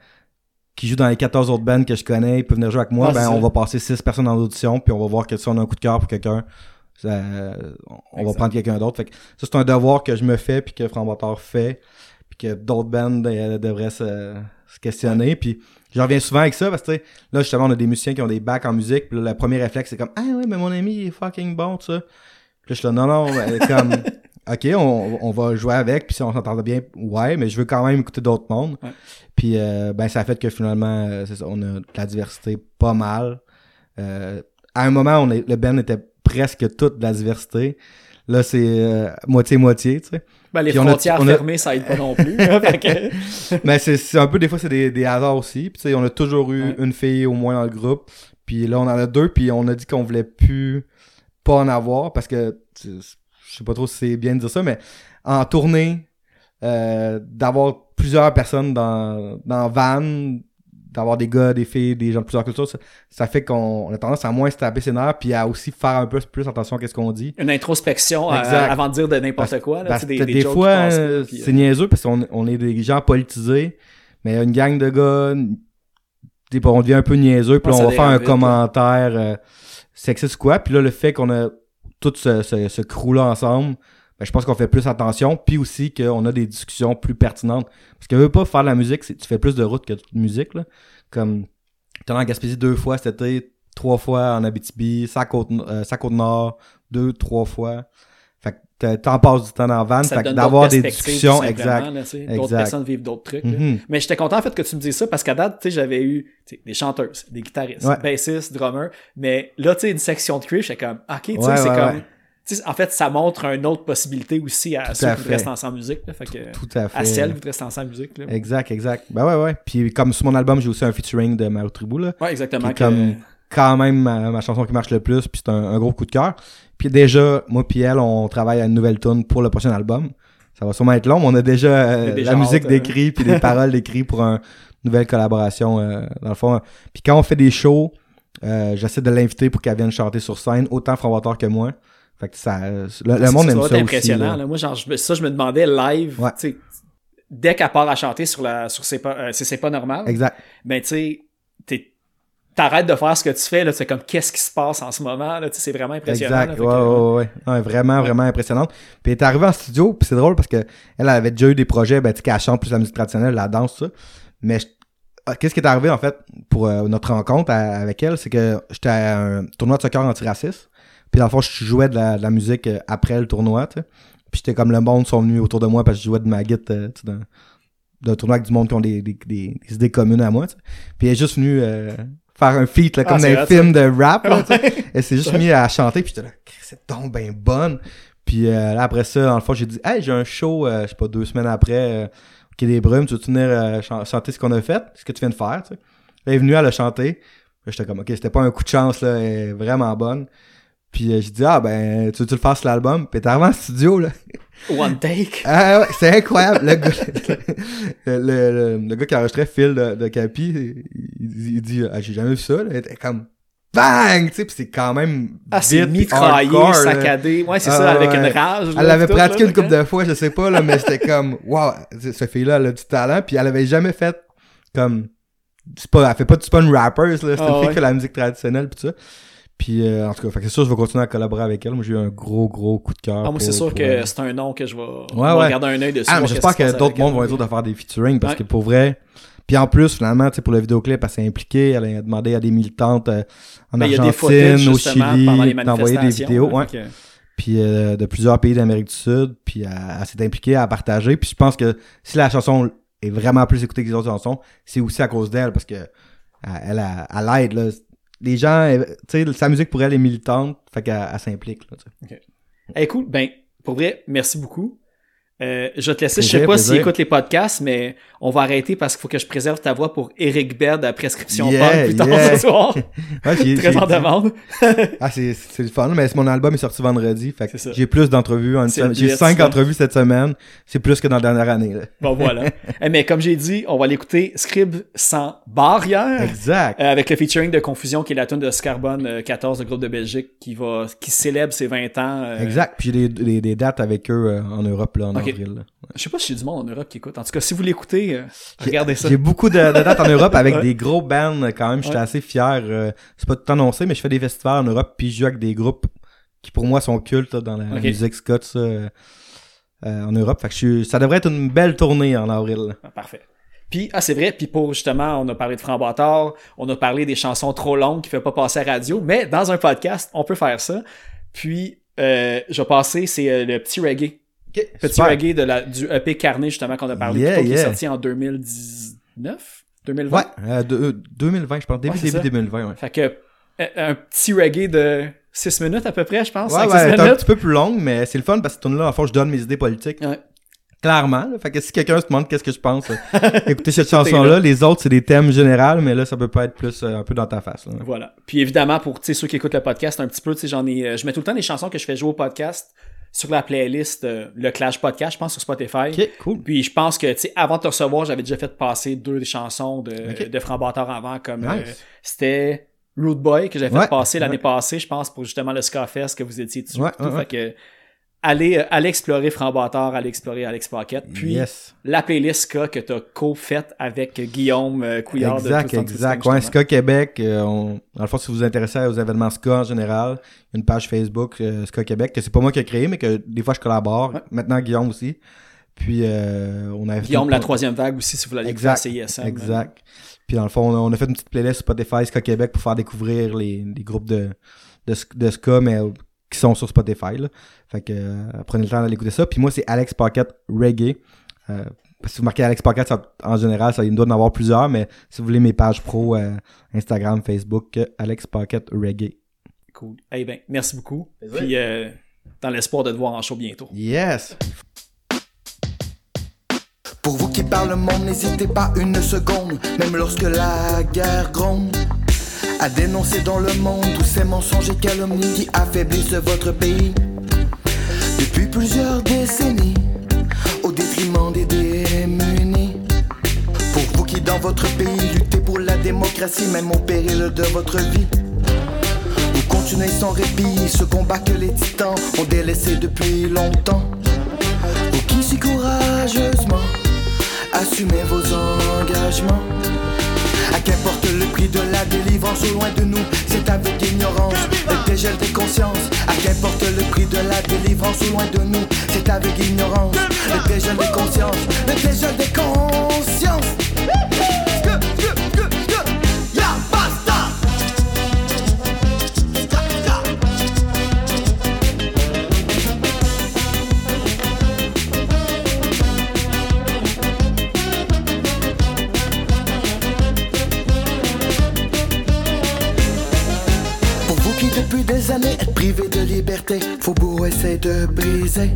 qui joue dans les 14 autres bands que je connais, il peut venir jouer avec moi, Ah, ben, on va passer 6 personnes dans l'audition, puis on va voir que si on a un coup de cœur pour quelqu'un, ça, on va prendre quelqu'un d'autre. Fait que ça, c'est un devoir que je me fais, puis que Framboteur fait, puis que d'autres bands euh, devraient se, se questionner, puis je reviens souvent avec ça, parce que, là, justement, on a des musiciens qui ont des bacs en musique, puis là, le premier réflexe, c'est comme, ah ouais, mais mon ami, il est fucking bon, tout ça. Puis là, je suis là, non, non, mais comme, ok, on, on va jouer avec, puis si on s'entendait bien, ouais, mais je veux quand même écouter d'autres mondes. Ouais. Puis, euh, ben, ça a fait que finalement, euh, c'est ça, on a de la diversité pas mal. Euh, à un moment, on est, le band était presque toute de la diversité. Là, c'est euh, moitié-moitié, tu sais. Ben, les Puis on a- frontières on a- fermées, ça aide pas non plus. Que- Mais c'est un peu, des fois, c'est des, des hasards aussi. Puis, on a toujours eu Ouais. une fille au moins dans le groupe. Puis là, on en a deux. Puis on a dit qu'on voulait plus pas en avoir parce que, je sais pas trop si c'est bien de dire ça, mais en tournée, euh, d'avoir plusieurs personnes dans, dans van, d'avoir des gars, des filles, des gens de plusieurs cultures, ça, ça fait qu'on on a tendance à moins se taper ses nerfs puis à aussi faire un peu plus attention à ce qu'on dit. Une introspection avant de dire de n'importe quoi. Là, Parce des, des, fois, euh, c'est euh, niaiseux parce qu'on on est des gens politisés, mais une gang de gars, on devient un peu niaiseux, puis Ouais, on va faire un vite, commentaire euh, sexiste ou quoi, puis là, le fait qu'on a tout ce, ce, ce crew-là ensemble, je pense qu'on fait plus attention, puis aussi qu'on a des discussions plus pertinentes. Parce que veut pas faire de la musique, c'est- tu fais plus de route que de musique, là. Comme, t'es en Gaspésie deux fois cet été, trois fois en Abitibi, sa côte, euh, sa côte nord, deux, trois fois. Fait que t'en passes du temps dans la van, ça fait que d'avoir d'autres des discussions, exact. D'autres personnes vivent d'autres trucs. Mhm. Mais j'étais content en fait que tu me dises ça parce qu'à date, tu sais, j'avais eu des chanteuses, des guitaristes, Ouais. bassistes, drummers, mais là, tu sais, une section de cuivre, j'étais comme, ok, tu sais, Ouais, c'est ouais, comme, en fait, ça montre une autre possibilité aussi à Tout ceux à qui fait. rester ensemble en musique, là, fait que, Tout à fait. à celles qui rester ensemble en musique, là. Exact, exact. Ben ouais, ouais. Puis comme sur mon album, j'ai aussi un featuring de Mario Tribou, là. Ouais, exactement. qui que- comme quand même ma, ma chanson qui marche le plus, puis c'est un, un gros coup de cœur. Puis déjà, moi puis elle, on travaille à une nouvelle tune pour le prochain album. Ça va sûrement être long, mais on a déjà, euh, la musique hâte, d'écrit puis des paroles d'écrit pour une nouvelle collaboration euh, dans le fond. Puis quand on fait des shows, euh, j'essaie de l'inviter pour qu'elle vienne chanter sur scène, autant Framboteur que moi. Fait que ça, le, le Ça, monde ça aime ça aussi. impressionnant. là. Moi, genre, je me- ça, je me demandais live, Ouais. dès qu'elle part à chanter sur la, sur c'est pas, euh, pas normal. Exact. ben tu sais, t'es- t'arrêtes de faire ce que tu fais, là, c'est comme qu'est-ce qui se passe en ce moment, c'est vraiment impressionnant. Exact, là, ouais, que, ouais, ouais, vraiment, vraiment impressionnante. Puis elle est arrivée en studio, puis c'est drôle parce que elle avait déjà eu des projets, ben, tu qu'elle chante plus la musique traditionnelle, la danse, ça. Mais ah, qu'est-ce qui est arrivé, en fait, pour euh, notre rencontre à- avec elle, c'est que j'étais à un tournoi de soccer antiraciste. Puis dans le fond, je jouais de la, de la musique euh, après le tournoi, tu sais. Puis j'étais comme le monde sont venus autour de moi parce que je jouais de ma guitare, euh, tu sais, dans- d'un tournoi avec du monde qui ont des, des, des, des idées communes à moi, tu sais. Puis elle est juste venue euh, faire un feat, là, Ah, comme dans un film de rap, là, tu sais. Elle s'est juste mise à chanter, puis j'étais là, c'est donc bien bonne. Puis euh, là, après ça, dans le fond, j'ai dit, hey, j'ai un show, euh, je sais pas, deux semaines après, au Quai des Brumes, tu veux venir chan- chanter ce qu'on a fait, ce que tu viens de faire, tu sais. Elle est venue, elle a chanté. J'étais comme, ok, c'était pas un coup de chance, là, elle est vraiment bonne. Puis euh, j'ai dit, ah, ben, tu veux-tu le faire sur l'album? Puis t'es arrivé en studio, là. One take. Ah ouais, c'est incroyable. Le gars, le, le, le- le gars qui enregistrait Phil de, de Capi, il, il dit ah, J'ai jamais vu ça. Là. Il était comme Bang! Tu sais, puis c'est quand même. Ah, c'est vite, mitraillé, hardcore, saccadé. Ouais, c'est Ah, ça, avec ouais. une rage. Elle l'avait pratiqué là, une couple de fois, je sais pas, là, mais c'était comme Wow, cette fille-là, elle a du talent, puis elle avait jamais fait comme. C'est pas, elle fait pas, c'est pas une rapper, là, c'est une Ah, fille ouais. qui fait la musique traditionnelle, pis tout ça. Puis euh, en tout cas, fait que c'est sûr, je vais continuer à collaborer avec elle. Moi, j'ai eu un gros, gros coup de cœur. Ah, moi, c'est sûr pour que elle. c'est un nom que je vais, ouais. regarder un œil dessus. Ah, j'espère que passe d'autres mondes elle. vont être de faire des featuring parce Ouais. que pour vrai. Puis en plus, finalement, tu sais, pour le vidéoclip, elle s'est impliquée. Elle a demandé à des militantes euh, en Mais des Argentine, au Chili, d'envoyer des vidéos. fait que- Puis euh, de plusieurs pays d'Amérique du Sud. Puis elle, elle s'est impliquée à partager. Puis je pense que si la chanson est vraiment plus écoutée que les autres chansons, c'est aussi à cause d'elle parce que elle, elle, a- elle aide. Là. Les gens, elle- tu sais, sa musique pour elle est militante. Fait qu'elle elle s'implique. là, cool. Ben, pour vrai, merci beaucoup. Euh, je vais te laisser. Je sais Plaisir, pas s'il plaisir. écoute les podcasts, mais on va arrêter parce qu'il faut que je préserve ta voix pour Eric Baird à prescription Yeah, Punk plus tard yeah. ce soir. Ouais, Très en demande. Ah, c'est c'est le fun, mais mon album est sorti vendredi. J'ai plus d'entrevues. en J'ai cinq entrevues cette semaine. C'est plus que dans la dernière année. là. Bon, voilà. Eh, mais comme j'ai dit, on va l'écouter Scribe sans barrière. Exact. Euh, avec le featuring de Confusion, qui est la tune de Scarbone euh, 14, le groupe de Belgique, qui va qui célèbre ses 20 ans. euh, Exact. Puis j'ai des, des, des dates avec eux euh, en Europe là, en Ok. avril. là. Je sais pas si j'ai du monde en Europe qui écoute. En tout cas, si vous l'écoutez, euh, regardez ça. J'ai beaucoup de, de dates en Europe avec Ouais. des gros bands quand même. J'étais Ouais. assez fier. euh, c'est pas tout annoncé, mais je fais des festivals en Europe puis je joue avec des groupes qui pour moi sont cultes dans la musique scott euh, en Europe. Fait que je suis- ça devrait être une belle tournée en avril. Ah, parfait. Puis, ah, c'est vrai, puis pour justement, on a parlé de Framboitard, on a parlé des chansons trop longues qui ne pas passer à la radio, mais dans un podcast, on peut faire ça. Puis, euh, je vais passer, c'est euh, le petit reggae. Petit Super. reggae de la, du EP Carnet, justement, qu'on a parlé Yeah, plus tôt, qui est sorti en 2019? 2020? Ouais, euh, de- euh, 2020, je pense. Début, Ouais, début ça. 2020, ouais. Fait que, euh, un petit reggae de 6 minutes à peu près, je pense. Ouais, 5-6 ouais, c'est un minutes. petit peu plus longue, mais c'est le fun parce que tourne là, en fond, je donne mes idées politiques. Ouais. Clairement. là. Fait que si quelqu'un se demande qu'est-ce que je pense, euh, écoutez cette là. chanson-là. Les autres, c'est des thèmes généraux, mais là, ça peut pas être plus euh, un peu dans ta face. là. Voilà. Puis évidemment, pour ceux qui écoutent le podcast un petit peu, tu sais, j'en ai. euh, je mets tout le temps des chansons que je fais jouer au podcast sur la playlist euh, Le Clash Podcast, je pense, sur Spotify. Ok, cool. Puis je pense que, tu sais, avant de te recevoir, j'avais déjà fait passer deux des chansons de, Ok. de avant, comme euh, c'était Root Boy que j'avais fait passer l'année ouais. passée, je pense, pour justement le Scarfest que vous étiez dessus. Tout. ouais. Fait que allez, euh, allez explorer Framboiteur, allez explorer Alex Pocket. Puis yes. la playlist Ska que t'as co-faite avec Guillaume euh, Couillard de Exact, temps exact. Ouais. Ska Québec, euh, on... dans le fond, si vous vous intéressez aux événements Ska en général, une page Facebook euh, Ska Québec, que c'est pas moi qui ai créé, mais que des fois je collabore. Ouais. Maintenant, Guillaume aussi. Puis, euh, on a Guillaume, la troisième vague aussi, si vous à Exact, CISM. Exact. Puis dans le fond, on a, fait une petite playlist Spotify Ska Québec pour faire découvrir les, les groupes de, de, de Ska, mais qui sont sur Spotify. Là. Fait que euh, prenez le temps d'aller écouter ça. Puis moi, c'est Alex Pocket Reggae. Euh, si vous marquez Alex Pocket, ça- en général, ça, il doit en avoir plusieurs, mais si vous voulez mes pages pro, euh, Instagram, Facebook, euh, Alex Pocket Reggae. Cool. Eh bien, merci beaucoup. Puis, euh, dans l'espoir de te voir en show bientôt. Yes! Pour vous qui parlent le monde, n'hésitez pas une seconde, même lorsque la guerre gronde. À dénoncer dans le monde tous ces mensonges et calomnies qui affaiblissent votre pays. Depuis plusieurs décennies, au détriment des démunis. Pour vous qui dans votre pays luttez pour la démocratie, même au péril de votre vie. Vous continuez sans répit ce combat que les titans ont délaissé depuis longtemps. Vous qui si courageusement assumez vos engagements. À qu'importe le prix de la délivrance au loin de nous, c'est avec ignorance le dégel des consciences. À qu'importe le prix de la délivrance au loin de nous, c'est avec ignorance le dégel des consciences. Le dégel des consciences. Êtes privés de liberté, Faubourg essaie de briser.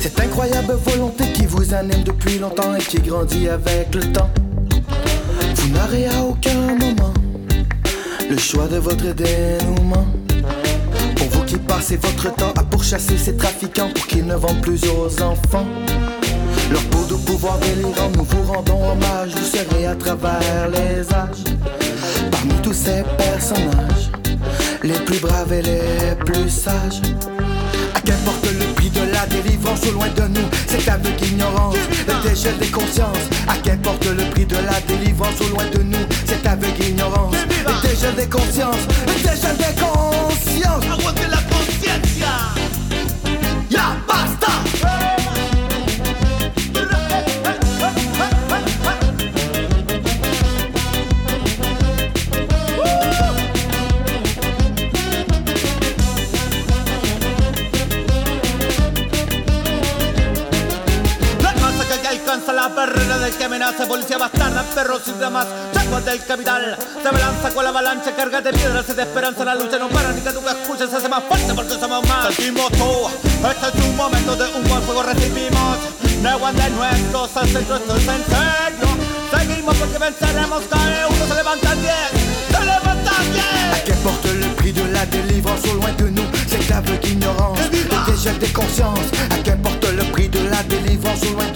Cette incroyable volonté qui vous anime depuis longtemps et qui grandit avec le temps. Vous n'aurez à aucun moment le choix de votre dénouement. Pour vous qui passez votre temps à pourchasser ces trafiquants pour qu'ils ne vendent plus aux enfants. Leur peau de pouvoir délirant, nous vous rendons hommage, vous serez à travers les âges. Parmi tous ces personnages, les plus braves et les plus sages. À qu'importe le prix de la délivrance au loin de nous, c'est aveugle ignorance, le dégel des consciences. À qu'importe le prix de la délivrance au loin de nous, c'est aveugle ignorance, le dégel des consciences, le dégel des consciences. La. Perros y demás Chacos del capital. Se balanza con la avalancha Carga de piedras y de esperanza La lucha no para ni que nunca escuches Se hace más fuerte porque somos más. Sentimos todo Este es un momento de un buen fuego recibimos. Neguan de nuestros ancestros esto es en serio. Seguimos porque venceremos Cae uno se levanta el 10 Se levanta el 10 Qu'importe le prix de la délivrance au loin de nous, c'est aveugle ignorance, le dégel des consciences. À qu'importe le prix de la délivrance au loin de nous,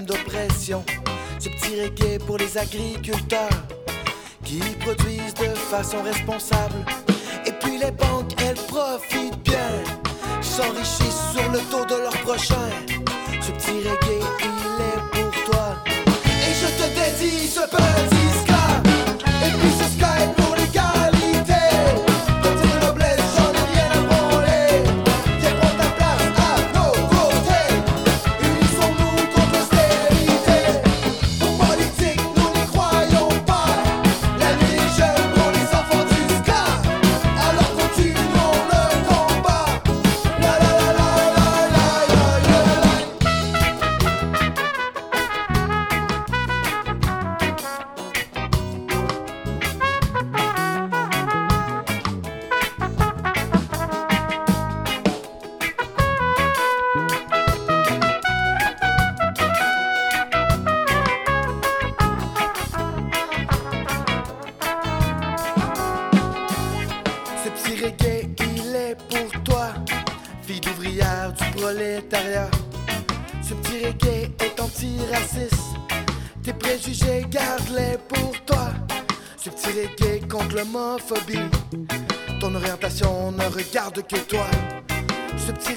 d'oppression. Ce petit reggae pour les agriculteurs qui produisent de façon responsable. Et puis les banques, elles profitent ton orientation ne regarde que toi. Ce petit